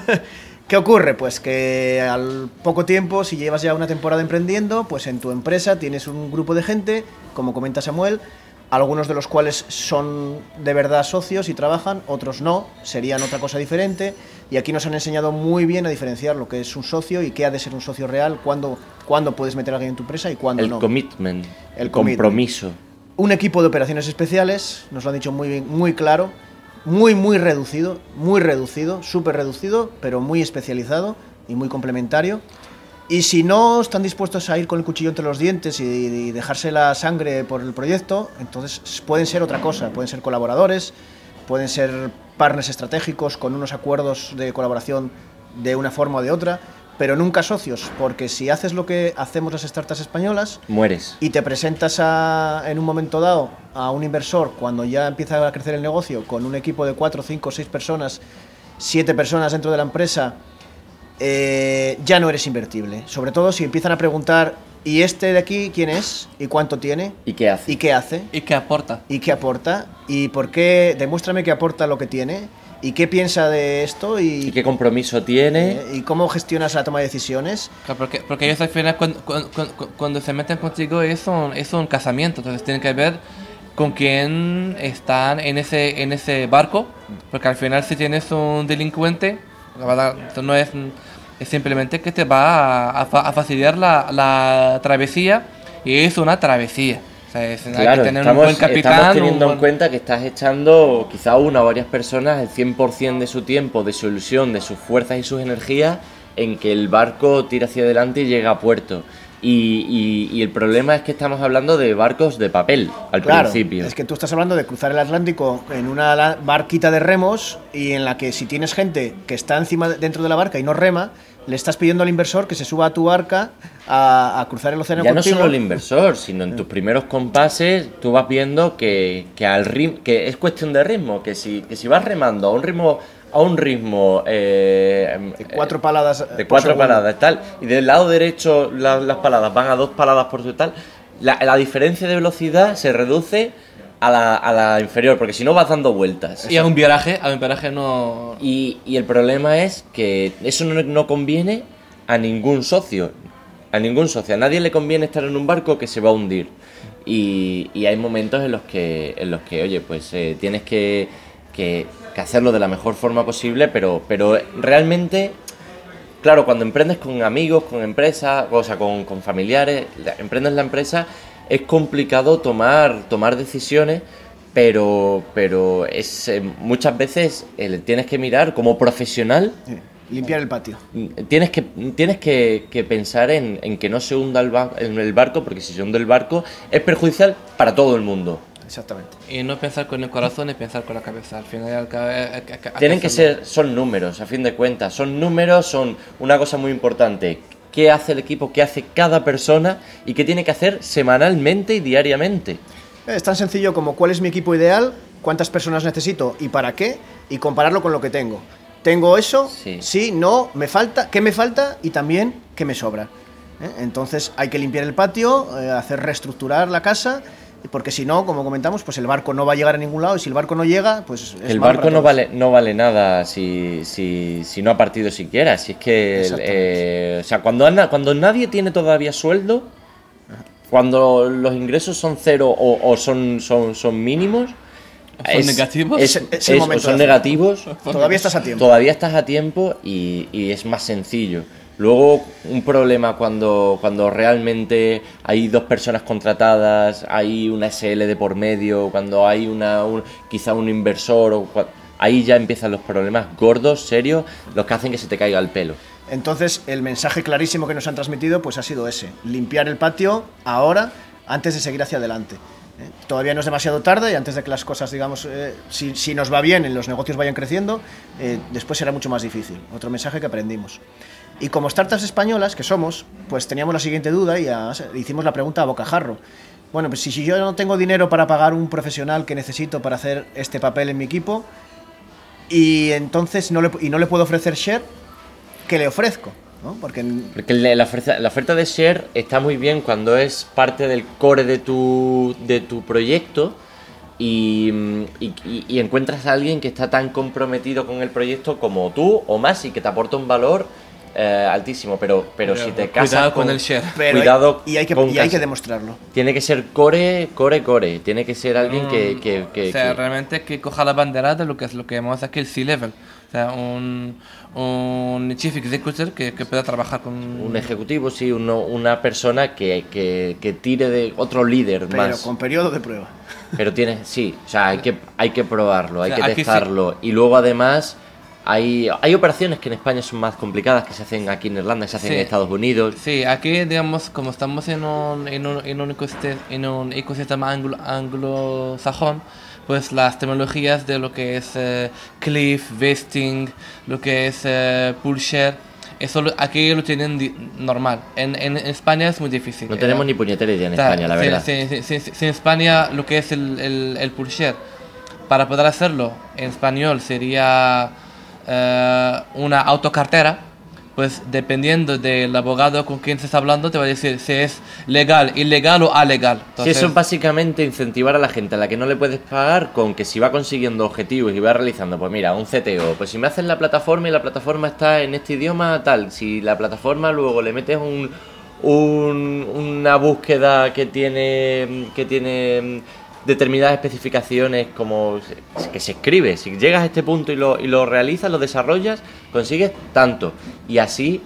¿Qué ocurre? Pues que al poco tiempo, si llevas ya una temporada emprendiendo, pues en tu empresa tienes un grupo de gente, como comenta Samuel, algunos de los cuales son de verdad socios y trabajan, otros no, serían otra cosa diferente. Y aquí nos han enseñado muy bien a diferenciar lo que es un socio y qué ha de ser un socio real, cuándo, cuándo puedes meter a alguien en tu empresa y cuándo el no. commitment, El commitment. compromiso. Un equipo de operaciones especiales, nos lo han dicho muy bien, muy claro, muy, muy reducido, muy reducido, súper reducido, pero muy especializado y muy complementario. Y si no están dispuestos a ir con el cuchillo entre los dientes y, y dejarse la sangre por el proyecto, entonces pueden ser otra cosa, pueden ser colaboradores, pueden ser partners estratégicos con unos acuerdos de colaboración de una forma o de otra, pero nunca socios, porque si haces lo que hacemos las startups españolas, Mueres. y te presentas a- en un momento dado a un inversor cuando ya empieza a crecer el negocio con un equipo de 4, 5, 6 personas, 7 personas dentro de la empresa, eh, ya no eres invertible. Sobre todo si empiezan a preguntar, ¿y este de aquí quién es? ¿Y cuánto tiene? ¿Y qué hace? ¿Y qué hace? ¿Y qué aporta? ¿Y qué aporta? ¿Y por qué? Demuéstrame que aporta lo que tiene. ¿Y qué piensa de esto? ¿Y ¿Y, qué compromiso tiene? eh, ¿y cómo gestionas la toma de decisiones? Claro, Porque, porque ellos al final cuando, cuando, cuando- se meten contigo es un, es un casamiento, entonces tienen que ver con quién están en ese, en ese barco, porque al final si tienes un delincuente, la verdad, no es simplemente que te va a, a fa- a facilitar la, la travesía y es una travesía. O sea, es- hay que tener estamos, un buen capitán. estamos teniendo en cuenta que estás echando quizá una o varias personas el 100% de su tiempo, de su ilusión, de sus fuerzas y sus energías en que el barco tire hacia adelante y llegue a puerto. Y, y- y el problema es que estamos hablando de barcos de papel al Claro, principio. es que tú estás hablando de cruzar el Atlántico en una barquita de remos y en la que si tienes gente que está encima de- dentro de la barca y no rema, le estás pidiendo al inversor que se suba a tu barca a, a cruzar el océano Ya no solo el inversor, sino en tus primeros compases tú vas viendo que, que al ritmo, que es cuestión de ritmo, que si, que si vas remando a un ritmo, a un ritmo eh, de cuatro paladas de por cuatro paladas tal y del lado derecho la- las paladas van a dos paladas por su tal la, la diferencia de velocidad se reduce a la, a la inferior porque si no vas dando vueltas. Y a un viaje, a un viaje no... y, y el problema es que eso no, no conviene a ningún socio. A ningún socio. A nadie le conviene estar en un barco que se va a hundir. Y, y hay momentos en los que en los que oye pues eh, tienes que, que- que hacerlo de la mejor forma posible pero pero realmente Claro, cuando emprendes con amigos, con empresas, o sea, con, con familiares, emprendes la empresa, es complicado tomar, tomar decisiones, pero, pero es, eh, muchas veces eh, tienes que mirar como profesional, Sí, limpiar el patio. mm, tienes que, tienes que, que pensar en, en que no se hunda el, ba- en el barco, porque si se hunde el barco es perjudicial para todo el mundo. Exactamente. Y no pensar con el corazón y pensar con la cabeza. Al final al cabo, eh, Tienen que ser, son números, a fin de cuentas. Son números, son una cosa muy importante. ¿Qué hace el equipo? ¿Qué hace cada persona? ¿Y qué tiene que hacer semanalmente y diariamente? Es tan sencillo como cuál es mi equipo ideal, cuántas personas necesito y para qué, y compararlo con lo que tengo. ¿Tengo eso? Sí. no, me falta, ¿qué me falta? Y también, ¿qué me sobra? ¿Eh? Entonces hay que limpiar el patio, eh, hacer reestructurar la casa, porque si no, como comentamos, pues el barco no va a llegar a ningún lado y si el barco no llega, pues... es el barco no vale, no vale nada si, si, si no ha partido siquiera. Si es que, eh, o sea, cuando, ana- cuando nadie tiene todavía sueldo, cuando los ingresos son cero o, o son, son, son mínimos, ¿Son negativos? es- Es- es el momento son negativos, Todavía estás a tiempo. Todavía estás a tiempo y, y es más sencillo. Luego, un problema cuando, cuando realmente hay dos personas contratadas, hay una SL de por medio, cuando hay una un- quizá un inversor, o ahí ya empiezan los problemas gordos, serios, los que hacen que se te caiga el pelo. Entonces, el mensaje clarísimo que nos han transmitido pues ha sido ese, limpiar el patio ahora antes de seguir hacia adelante. ¿eh? Todavía no es demasiado tarde y antes de que las cosas, digamos, eh, si, si nos va bien, en los negocios vayan creciendo, eh, después será mucho más difícil. Otro mensaje que aprendimos. Y como startups españolas que somos, pues teníamos la siguiente duda y hicimos la pregunta a bocajarro. Bueno, pues si, yo no tengo dinero para pagar un profesional que necesito para hacer este papel en mi equipo y entonces no le, y no le puedo ofrecer share, ¿qué le ofrezco? ¿No? Porque Porque la oferta, de share está muy bien cuando es parte del core de tu, de tu proyecto y- y encuentras a alguien que está tan comprometido con el proyecto como tú o más y que te aporta un valor eh, altísimo. Pero, pero, si te casas Cuidado con el share. hay- Cuidado y hay que, con y hay que casa. demostrarlo. Tiene que ser core, core, core. Tiene que ser alguien que... que- que- o sea, que- realmente que coja la bandera de lo que es lo que llamamos aquí el C-Level. O sea, un, un Chief Executive que, que pueda trabajar con... un ejecutivo, sí, uno- una persona que, que- que tire de otro líder Pero más. con periodo de prueba. Pero tiene, sí, o sea, hay que, hay que probarlo, hay O sea, que sí. testarlo. Y luego además hay, hay operaciones que en España son más complicadas, que se hacen aquí en Irlanda, que se hacen Sí. en Estados Unidos. Sí, aquí, digamos, como estamos en un, en un, en un, ecosistema, en un ecosistema anglo- anglosajón, pues las tecnologías de lo que es eh, cliff, vesting, lo que es eh, pool share, eso aquí lo tienen normal. En, en España es muy difícil. No tenemos Eh, ni puñetera idea en sea, España, la verdad. sí, sí, sí, en España lo que es el, el, el pool share, para poder hacerlo en español sería eh, una autocartera, pues dependiendo del abogado con quien se está hablando te va a decir si es legal, ilegal o alegal. Si Entonces, eso es básicamente incentivar a la gente a la que no le puedes pagar con que si va consiguiendo objetivos y va realizando, pues mira, un CTO, pues si me haces la plataforma y la plataforma está en este idioma tal, si la plataforma luego le metes un, un- una búsqueda que tiene que tiene determinadas especificaciones como que se escribe, si llegas a este punto y lo, y lo realizas, lo desarrollas, consigues tanto y así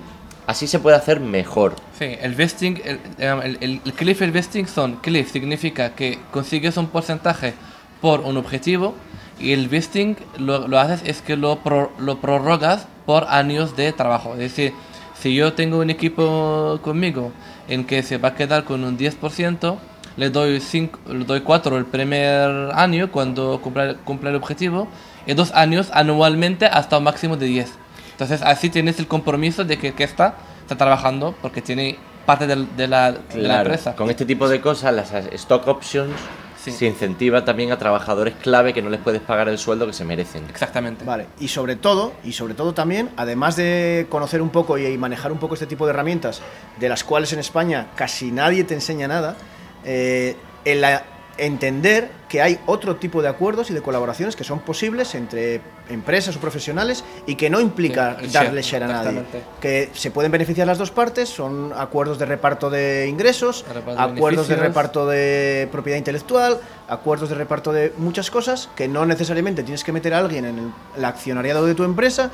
así se puede hacer mejor. Sí, el vesting, el, el, el, el cliff y el vesting son, cliff significa que consigues un porcentaje por un objetivo y el vesting lo, lo haces es que lo, pro- lo prorrogas por años de trabajo. Es decir, si yo tengo un equipo conmigo en que se va a quedar con un 10%, le doy, cinco, le doy 4 el primer año cuando cumpla, cumpla el objetivo y dos años anualmente hasta un máximo de 10. Entonces así tienes el compromiso de que, que está, está trabajando porque tiene parte del- de, la, de la empresa. con este tipo de cosas, las stock options, Sí. se incentiva también a trabajadores clave que no les puedes pagar el sueldo que se merecen. Exactamente. Vale, y sobre todo, y sobre todo también, además de conocer un poco y, y manejar un poco este tipo de herramientas, de las cuales en España casi nadie te enseña nada, eh, el a- entender que hay otro tipo de acuerdos y de colaboraciones que son posibles entre empresas o profesionales y que no implica Sí, darle share, share a nadie. Que se pueden beneficiar las dos partes, son acuerdos de reparto de ingresos, De reparto de acuerdos de beneficios. reparto de propiedad intelectual, acuerdos de reparto de muchas cosas que no necesariamente tienes que meter a alguien en el accionariado de tu empresa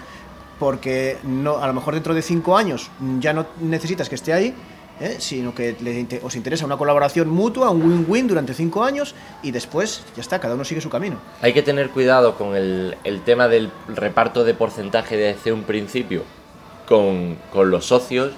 porque no, a lo mejor dentro de cinco años ya no necesitas que esté ahí, ¿eh? sino que os interesa una colaboración mutua, un win-win durante cinco años y después ya está, cada uno sigue su camino. Hay que tener cuidado con el, tema del reparto de porcentaje desde un principio con, los socios.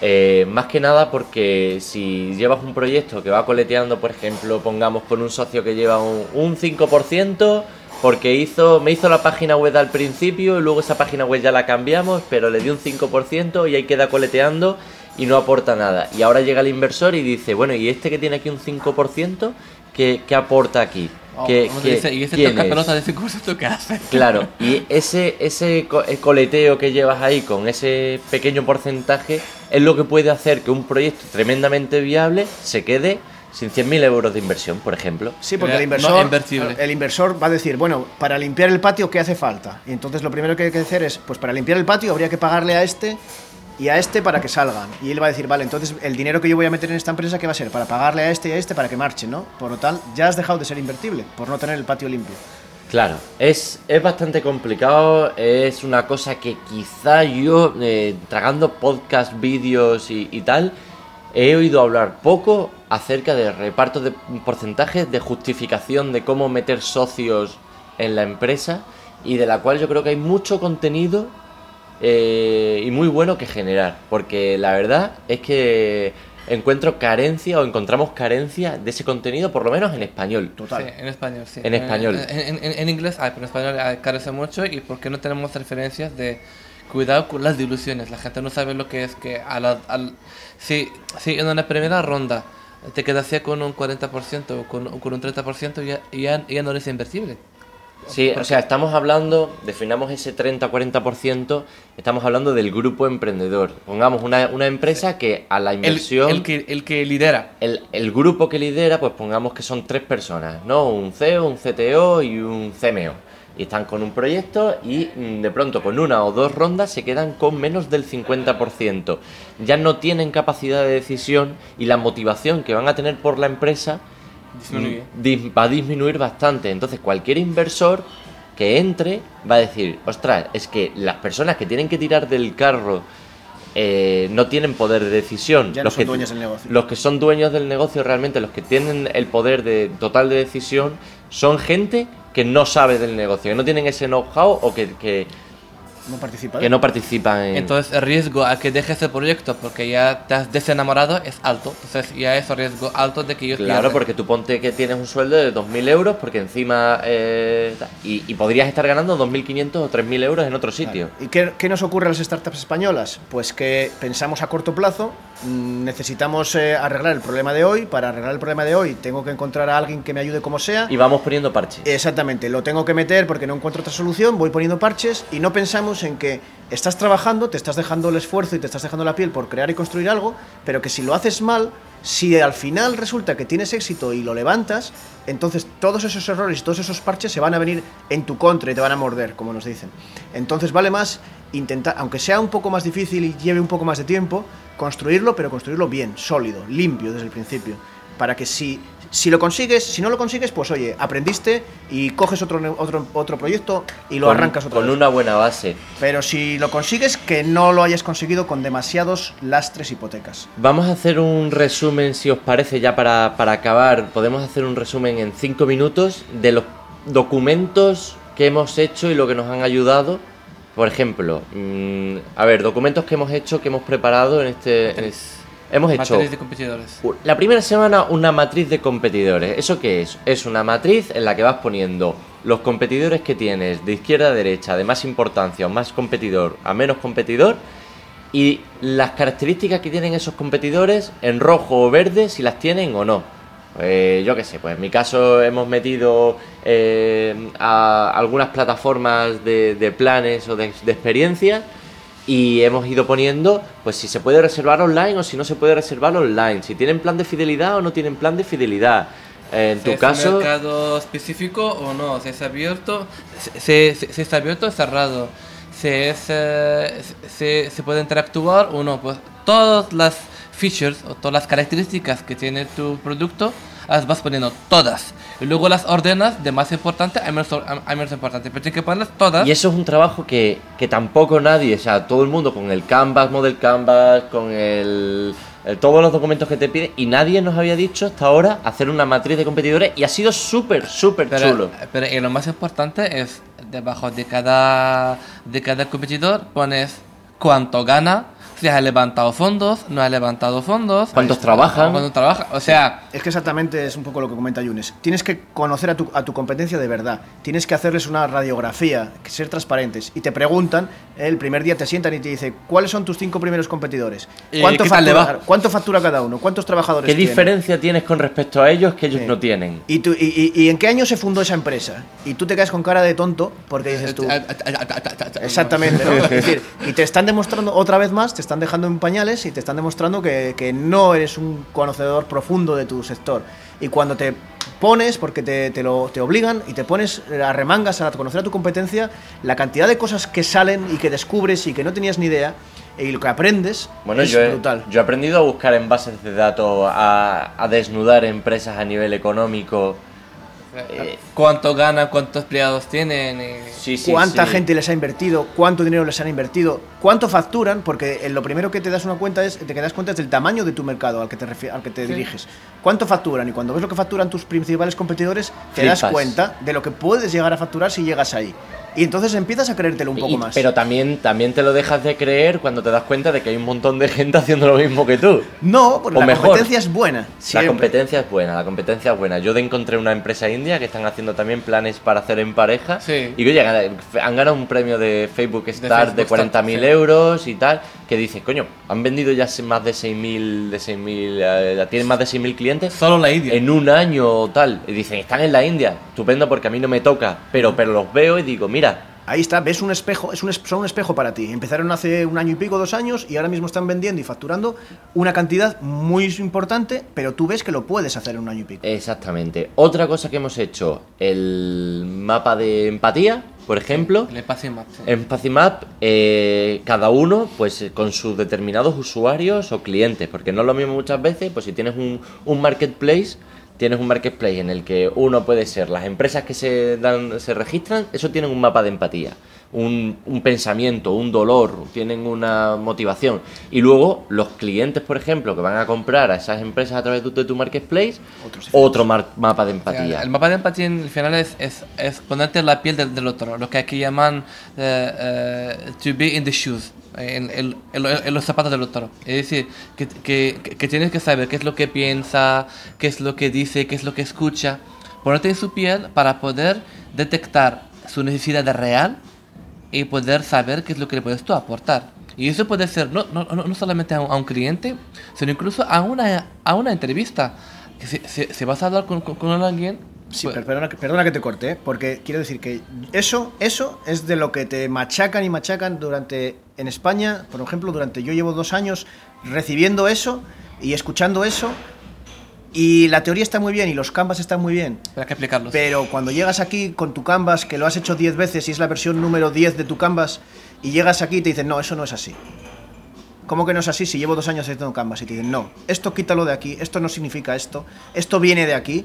eh, más que nada porque si llevas un proyecto que va coleteando, por ejemplo, pongamos con un socio que lleva un, un 5%, porque hizo, me hizo la página web al principio y luego esa página web ya la cambiamos, pero le dio un 5% y ahí queda coleteando y no aporta nada. Y ahora llega el inversor y dice, bueno, ¿y este que tiene aquí un 5%, qué, qué aporta aquí? Oh, ¿Qué- como qué- te dice, y ese quién toca es?". pelota de ese curso, ¿tú qué haces? Claro, y ese, ese co- coleteo que llevas ahí con ese pequeño porcentaje es lo que puede hacer que un proyecto tremendamente viable se quede sin 100.000 euros de inversión, por ejemplo. Sí, porque el inversor, el inversor va a decir, bueno, para limpiar el patio, ¿qué hace falta? Y entonces lo primero que hay que hacer es, pues para limpiar el patio habría que pagarle a este y a este para que salgan. Y él va a decir, vale, entonces el dinero que yo voy a meter en esta empresa, ¿qué va a ser? Para pagarle a este y a este para que marchen, ¿no? Por lo tal, ya has dejado de ser invertible, por no tener el patio limpio. Claro, es, es bastante complicado, es una cosa que quizá yo, eh, tragando podcast, vídeos y, y tal, he oído hablar poco acerca de reparto de porcentajes, de justificación de cómo meter socios en la empresa y de la cual yo creo que hay mucho contenido eh, y muy bueno que generar, porque la verdad es que encuentro carencia o encontramos carencia de ese contenido, por lo menos en español. Total. Sí, en español, sí. En español. En, en- en inglés hay, pero en español carece mucho y porque no tenemos referencias de cuidado con las diluciones. La gente no sabe lo que es que a la, al, si, si en una primera ronda te quedas ya con un 40% o con, o con un 30%, ya, ya, ya no eres invertible. Sí, o sea, estamos hablando, definamos ese 30-40%, estamos hablando del grupo emprendedor. Pongamos una, una empresa que a la El, inversión, el que, el que lidera. el, el grupo que lidera, pues pongamos que son tres personas, ¿no? Un CEO, un CTO y un CMO. Y están con un proyecto y mm, de pronto con una o dos rondas se quedan con menos del 50%. Ya no tienen capacidad de decisión y la motivación que van a tener por la empresa Disminuye. dis- va a disminuir bastante. Entonces, cualquier inversor que entre va a decir, ostras, es que las personas que tienen que tirar del carro eh, no tienen poder de decisión. Ya no los son que, dueños del negocio. Los que son dueños del negocio realmente, los que tienen el poder de total de decisión, son gente que no sabe del negocio, que no tienen ese know-how o que, que, No participa. que no participan en... Entonces el riesgo a que dejes el proyecto porque ya te has desenamorado es alto. Entonces ya es un riesgo alto de que ellos Claro, porque tú ponte que tienes un sueldo de 2.000 euros porque encima... eh, y podrías estar ganando 2.500 o 3.000 euros en otro sitio. ¿Y qué, qué nos ocurre a las startups españolas? Pues que pensamos a corto plazo, mm, necesitamos eh, arreglar el problema de hoy, para arreglar el problema de hoy tengo que encontrar a alguien que me ayude como sea. Y vamos poniendo parches. Exactamente, lo tengo que meter porque no encuentro otra solución, voy poniendo parches y no pensamos en que estás trabajando, te estás dejando el esfuerzo y te estás dejando la piel por crear y construir algo, pero que si lo haces mal, si al final resulta que tienes éxito y lo levantas, entonces todos esos errores y todos esos parches se van a venir en tu contra y te van a morder, como nos dicen. Entonces vale más intentar, aunque sea un poco más difícil y lleve un poco más de tiempo, construirlo, pero construirlo bien, sólido, limpio desde el principio, para que si Si lo consigues, si no lo consigues, pues oye, aprendiste y coges otro, otro, otro proyecto y lo con, arrancas otra con vez. una buena base. Pero si lo consigues, que no lo hayas conseguido con demasiados lastres hipotecas. Vamos a hacer un resumen, si os parece, ya para, para acabar. Podemos hacer un resumen en cinco minutos de los documentos que hemos hecho y lo que nos han ayudado. Por ejemplo, mm, a ver, documentos que hemos hecho, que hemos preparado en este... en es- hemos hecho Matriz de competidores. la primera semana una matriz de competidores. ¿Eso qué es? Es una matriz en la que vas poniendo los competidores que tienes de izquierda a derecha, de más importancia o más competidor a menos competidor, y las características que tienen esos competidores en rojo o verde, si las tienen o no. Eh, yo qué sé, pues en mi caso hemos metido eh, a algunas plataformas de, de planes o de, de experiencias y hemos ido poniendo pues si se puede reservar online o si no se puede reservar online, si tienen plan de fidelidad o no tienen plan de fidelidad. Eh, en Si tu es caso, un mercado específico o no, si es abierto, si, si- si está abierto o cerrado, si es, eh, si, si puede interactuar o no, pues todas las features o todas las características que tiene tu producto las vas poniendo todas y luego las ordenas de más importante a menos, a menos importante, pero tienes que ponerlas todas. Y eso es un trabajo que, que tampoco nadie, o sea, todo el mundo con el Canvas, Model Canvas, con el, todos los documentos que te piden, y nadie nos había dicho hasta ahora hacer una matriz de competidores, y ha sido súper, súper chulo. pero y lo más importante es debajo de cada de cada competidor pones cuánto gana, si ha levantado fondos, no ha levantado fondos, ¿Cuántos trabajan? cuánto trabaja, o sea, Es que exactamente es un poco lo que comenta Yunes. Tienes que conocer a tu, a tu competencia de verdad. Tienes que hacerles una radiografía, ser transparentes. Y te preguntan, el primer día te sientan y te dicen, ¿cuáles son tus cinco primeros competidores? ¿Y ¿Cuánto, le factura, va? ¿Cuánto factura cada uno? ¿Cuántos trabajadores ¿Qué tiene? diferencia tienes con respecto a ellos que ellos Sí. no tienen? ¿Y, tú- y, y- y en qué año se fundó esa empresa? Y tú te quedas con cara de tonto porque dices tú... Exactamente, ¿no? Es decir, y te están demostrando otra vez más, te están dejando en pañales y te están demostrando que, que no eres un conocedor profundo de tu sector. Y cuando te pones, porque te, te lo, te obligan y te pones a remangas a conocer a tu competencia, la cantidad de cosas que salen y que descubres y que no tenías ni idea y lo que aprendes Bueno, es yo he, brutal. yo he aprendido a buscar en bases de datos, a, a desnudar empresas a nivel económico. Eh, cuánto ganan, cuántos empleados tienen, Sí, sí, cuánta sí. gente les ha invertido, cuánto dinero les han invertido, cuánto facturan, porque eh, lo primero que te das una cuenta es, te das cuenta es del tamaño de tu mercado al que te, al que te diriges. Cuánto facturan y cuando ves lo que facturan tus principales competidores, te das cuenta de lo que puedes llegar a facturar si llegas ahí. Y entonces empiezas a creértelo un poco Y- más. Pero también, también te lo dejas de creer cuando te das cuenta de que hay un montón de gente haciendo lo mismo que tú. no, porque o la mejor. competencia es buena. La competencia es buena, la competencia es buena. Yo de encontré una empresa india que están haciendo también planes para hacer en pareja. Sí. Y oye, han ganado un premio de Facebook Start de, Facebook 40.000 Start, sí. euros y tal. Que dice, coño, han vendido ya más de 6.000, de 6.000, eh, tienen más de 6.000 clientes solo la India. en un año o tal. Y dicen, están en la India. Estupendo porque a mí no me toca. Pero, pero los veo y digo, mira, Ahí está, ves un espejo, es un, son un espejo para ti. Empezaron hace un año y pico, dos años, y ahora mismo están vendiendo y facturando una cantidad muy importante, pero tú ves que lo puedes hacer en un año y pico. exactamente. Otra cosa que hemos hecho, el mapa de empatía, por ejemplo. Le pasé más, sí. En Pacimap, eh, cada uno, pues eh, con sus determinados usuarios o clientes, porque no es lo mismo muchas veces, pues si tienes un, un marketplace, tienes un marketplace en el que uno puede ser las empresas que se dan, se registran, eso tienen un mapa de empatía, un, un pensamiento, un dolor, tienen una motivación. Y luego los clientes, por ejemplo, que van a comprar a esas empresas a través de tu, de tu marketplace, Otros otro mapa de O sea, empatía. el mapa de empatía en el final es, es, es ponerte en la piel del, del otro, lo que aquí llaman eh, eh, to be in the shoes, en, en- en lo- en los zapatos del otro. Es decir, que, que, que tienes que saber qué es lo que piensa, qué es lo que dice, qué es lo que escucha, ponerte en su piel para poder detectar su necesidad real y poder saber qué es lo que le puedes tú aportar. Y eso puede ser no, no, no solamente a un, a un cliente, sino incluso a una, a una entrevista. Que si, si- si vas a hablar con, con, con alguien... Sí, pues- per- perdona, que- perdona que te corte, ¿eh? porque quiero decir que eso, eso es de lo que te machacan y machacan durante, en España, por ejemplo, durante, yo llevo dos años recibiendo eso y escuchando eso, y la teoría está muy bien y los canvas están muy bien, Hay que explicarlos. pero cuando llegas aquí con tu canvas, que lo has hecho 10 veces y es la versión número 10 de tu canvas, y llegas aquí y te dicen, no, eso no es así. ¿cómo que no es así si llevo dos años haciendo Canvas? Y te dicen, no, esto quítalo de aquí, esto no significa esto, esto viene de aquí.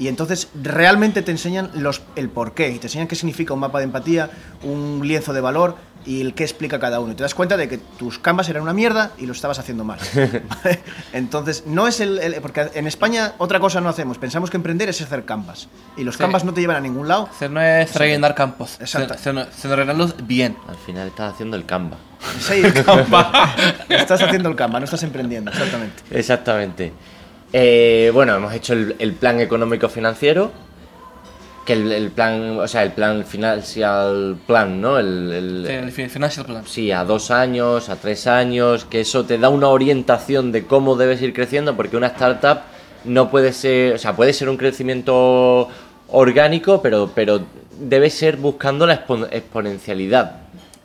Y entonces realmente te enseñan los, el porqué, y te enseñan qué significa un mapa de empatía, un lienzo de valor y el qué explica cada uno. Y te das cuenta de que tus canvas eran una mierda y lo estabas haciendo mal. entonces, no es el, el- Porque en España otra cosa no hacemos. Pensamos que emprender es hacer canvas. Y los Sí. canvas no te llevan a ningún lado. Hacer no es rellenar campos, Exacto. sino, sino rellenarlos bien. Al final estás haciendo el Canva. Sí, el Canva. estás haciendo el Canva, no estás emprendiendo, exactamente. Exactamente. Eh, bueno, hemos hecho el, el plan económico financiero, que el, el plan, o sea, el plan financial plan, ¿no? El, el- el fi- financial plan. sí, a dos años, a tres años, que eso te da una orientación de cómo debes ir creciendo, porque una startup no puede ser, o sea, puede ser un crecimiento orgánico, pero, pero debe ser buscando la expo- exponencialidad.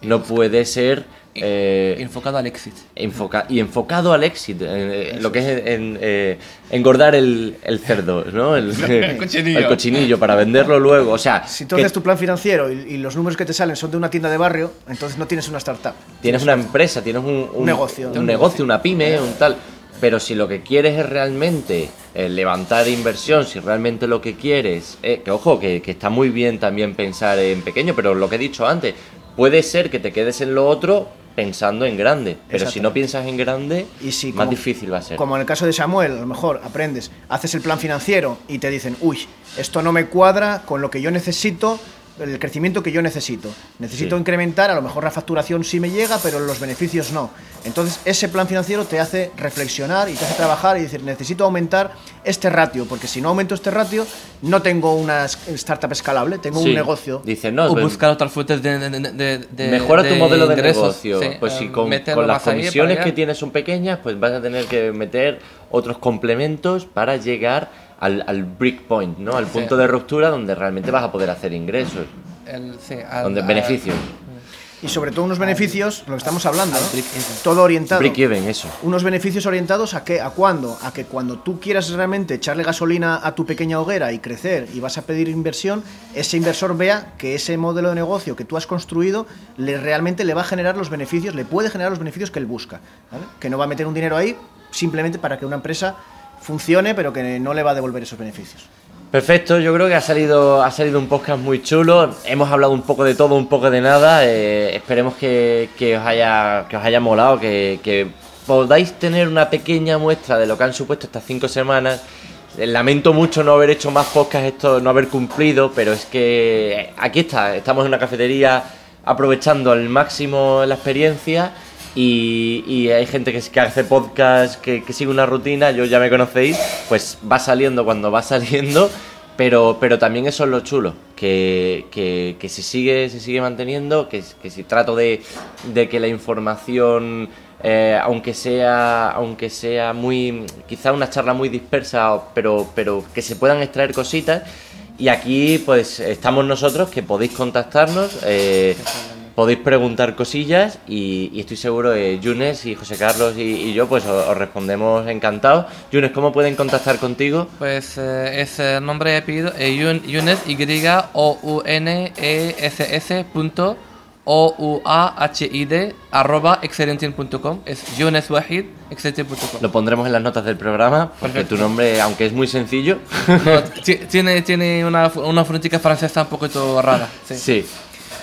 No puede ser... eh, Enfocado al éxito. enfoca y enfocado al éxito, eh, lo que es en- eh, engordar el, el cerdo, ¿no? El, El cochinillo. el cochinillo para venderlo luego. O sea, Si tú que haces tu plan financiero y, y los números que te salen son de una tienda de barrio, entonces no tienes una startup. tienes una empresa, tienes un, Un negocio. un negocio, una pyme, un tal. Pero si lo que quieres es realmente eh, levantar inversión, si realmente lo que quieres, eh, que ojo, que, que está muy bien también pensar en pequeño, pero lo que he dicho antes, puede ser que te quedes en lo otro pensando en grande, pero si no piensas en grande, Y si, más como- difícil va a ser. Como en el caso de Samuel, a lo mejor aprendes, haces el plan financiero y te dicen, uy, esto no me cuadra con lo que yo necesito, el crecimiento que yo necesito. Necesito Sí. incrementar, a lo mejor la facturación sí me llega, pero los beneficios no. Entonces, ese plan financiero te hace reflexionar y te hace trabajar y decir, necesito aumentar este ratio, porque si no aumento este ratio, no tengo una startup escalable, tengo Sí. un negocio. Dice, no, o buscar otras fuentes de, de, de- de- mejora tu de modelo de ingresos, negocio. sí, pues eh, si con, meterlo con las comisiones que tienes son pequeñas, pues vas a tener que meter otros complementos para llegar al, al break point, ¿no? Al Sí. punto de ruptura donde realmente vas a poder hacer ingresos, El- sí, al- donde al- beneficios. Y sobre todo unos beneficios, lo que estamos hablando, ¿no? todo orientado. Break even, eso. unos beneficios orientados a qué, a cuándo, a que cuando tú quieras realmente echarle gasolina a tu pequeña hoguera y crecer y vas a pedir inversión, ese inversor vea que ese modelo de negocio que tú has construido le realmente le va a generar los beneficios, le puede generar los beneficios que él busca, ¿vale? que no va a meter un dinero ahí simplemente para que una empresa funcione, pero que no le va a devolver esos beneficios. Perfecto, yo creo que ha salido, ha salido un podcast muy chulo. Hemos hablado un poco de todo, un poco de nada. eh, esperemos que, que os haya, que os haya molado, que, podáis tener una pequeña muestra de lo que han supuesto estas cinco semanas. Lamento mucho no haber hecho más podcasts, esto, no haber cumplido, pero es que eh, aquí está, estamos en una cafetería aprovechando al máximo la experiencia y, hay gente que, hace podcast, que, sigue una rutina, yo ya me conocéis, pues va saliendo cuando va saliendo, pero, pero también eso es lo chulo, que, que, que se, sigue, se sigue manteniendo, que, que si trato de, de que la información, eh, aunque, sea, aunque sea muy, quizá una charla muy dispersa, pero, pero que se puedan extraer cositas. Y aquí pues estamos nosotros que podéis contactarnos, eh, podéis preguntar cosillas y, y estoy seguro que Yunes y José Carlos y, y yo pues os, os respondemos encantados. Yunes, ¿cómo pueden contactar contigo? Pues eh, es eh, nombre y apellido, eh, Yun- Younes, Y-O-U-N-E-S-S punto O-U-A-H-I-D arroba excelentien.com es Younes Wahid excelentien.com Lo pondremos en las notas del programa, porque Perfecto. tu nombre, aunque es muy sencillo, No, ti- tiene, tiene una, una francesa un poquito rara. Sí. sí.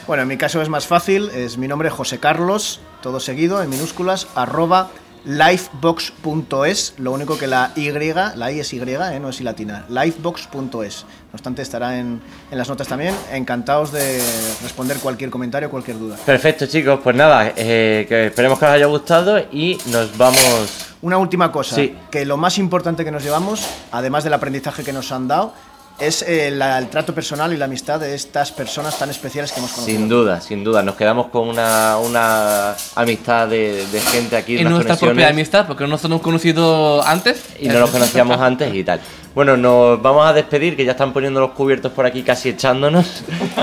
Bueno, en mi caso es más fácil, es mi nombre José Carlos, todo seguido, en minúsculas, arroba lifebox.es, lo único que la Y, la I es Y, eh, no es I latina, lifebox.es. No obstante, estará en, en las notas también. Encantados de responder cualquier comentario, cualquier duda. Perfecto chicos, pues nada, eh, que esperemos que os haya gustado y nos vamos... Una última cosa, Sí. que lo más importante que nos llevamos, además del aprendizaje que nos han dado, es eh, la- el trato personal y la amistad de estas personas tan especiales que hemos conocido. Sin duda, sin duda, nos quedamos con una, una amistad de, de gente aquí, Y unas nuestra propia conexiones. amistad, porque no nos hemos conocido antes. y no nos conocíamos antes y tal. Bueno, nos vamos a despedir, que ya están poniendo los cubiertos por aquí casi echándonos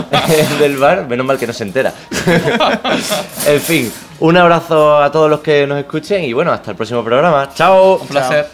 del bar. Menos mal que no se entera. en fin, un abrazo a todos los que nos escuchen y bueno, hasta el próximo programa. ¡Chao! Un placer.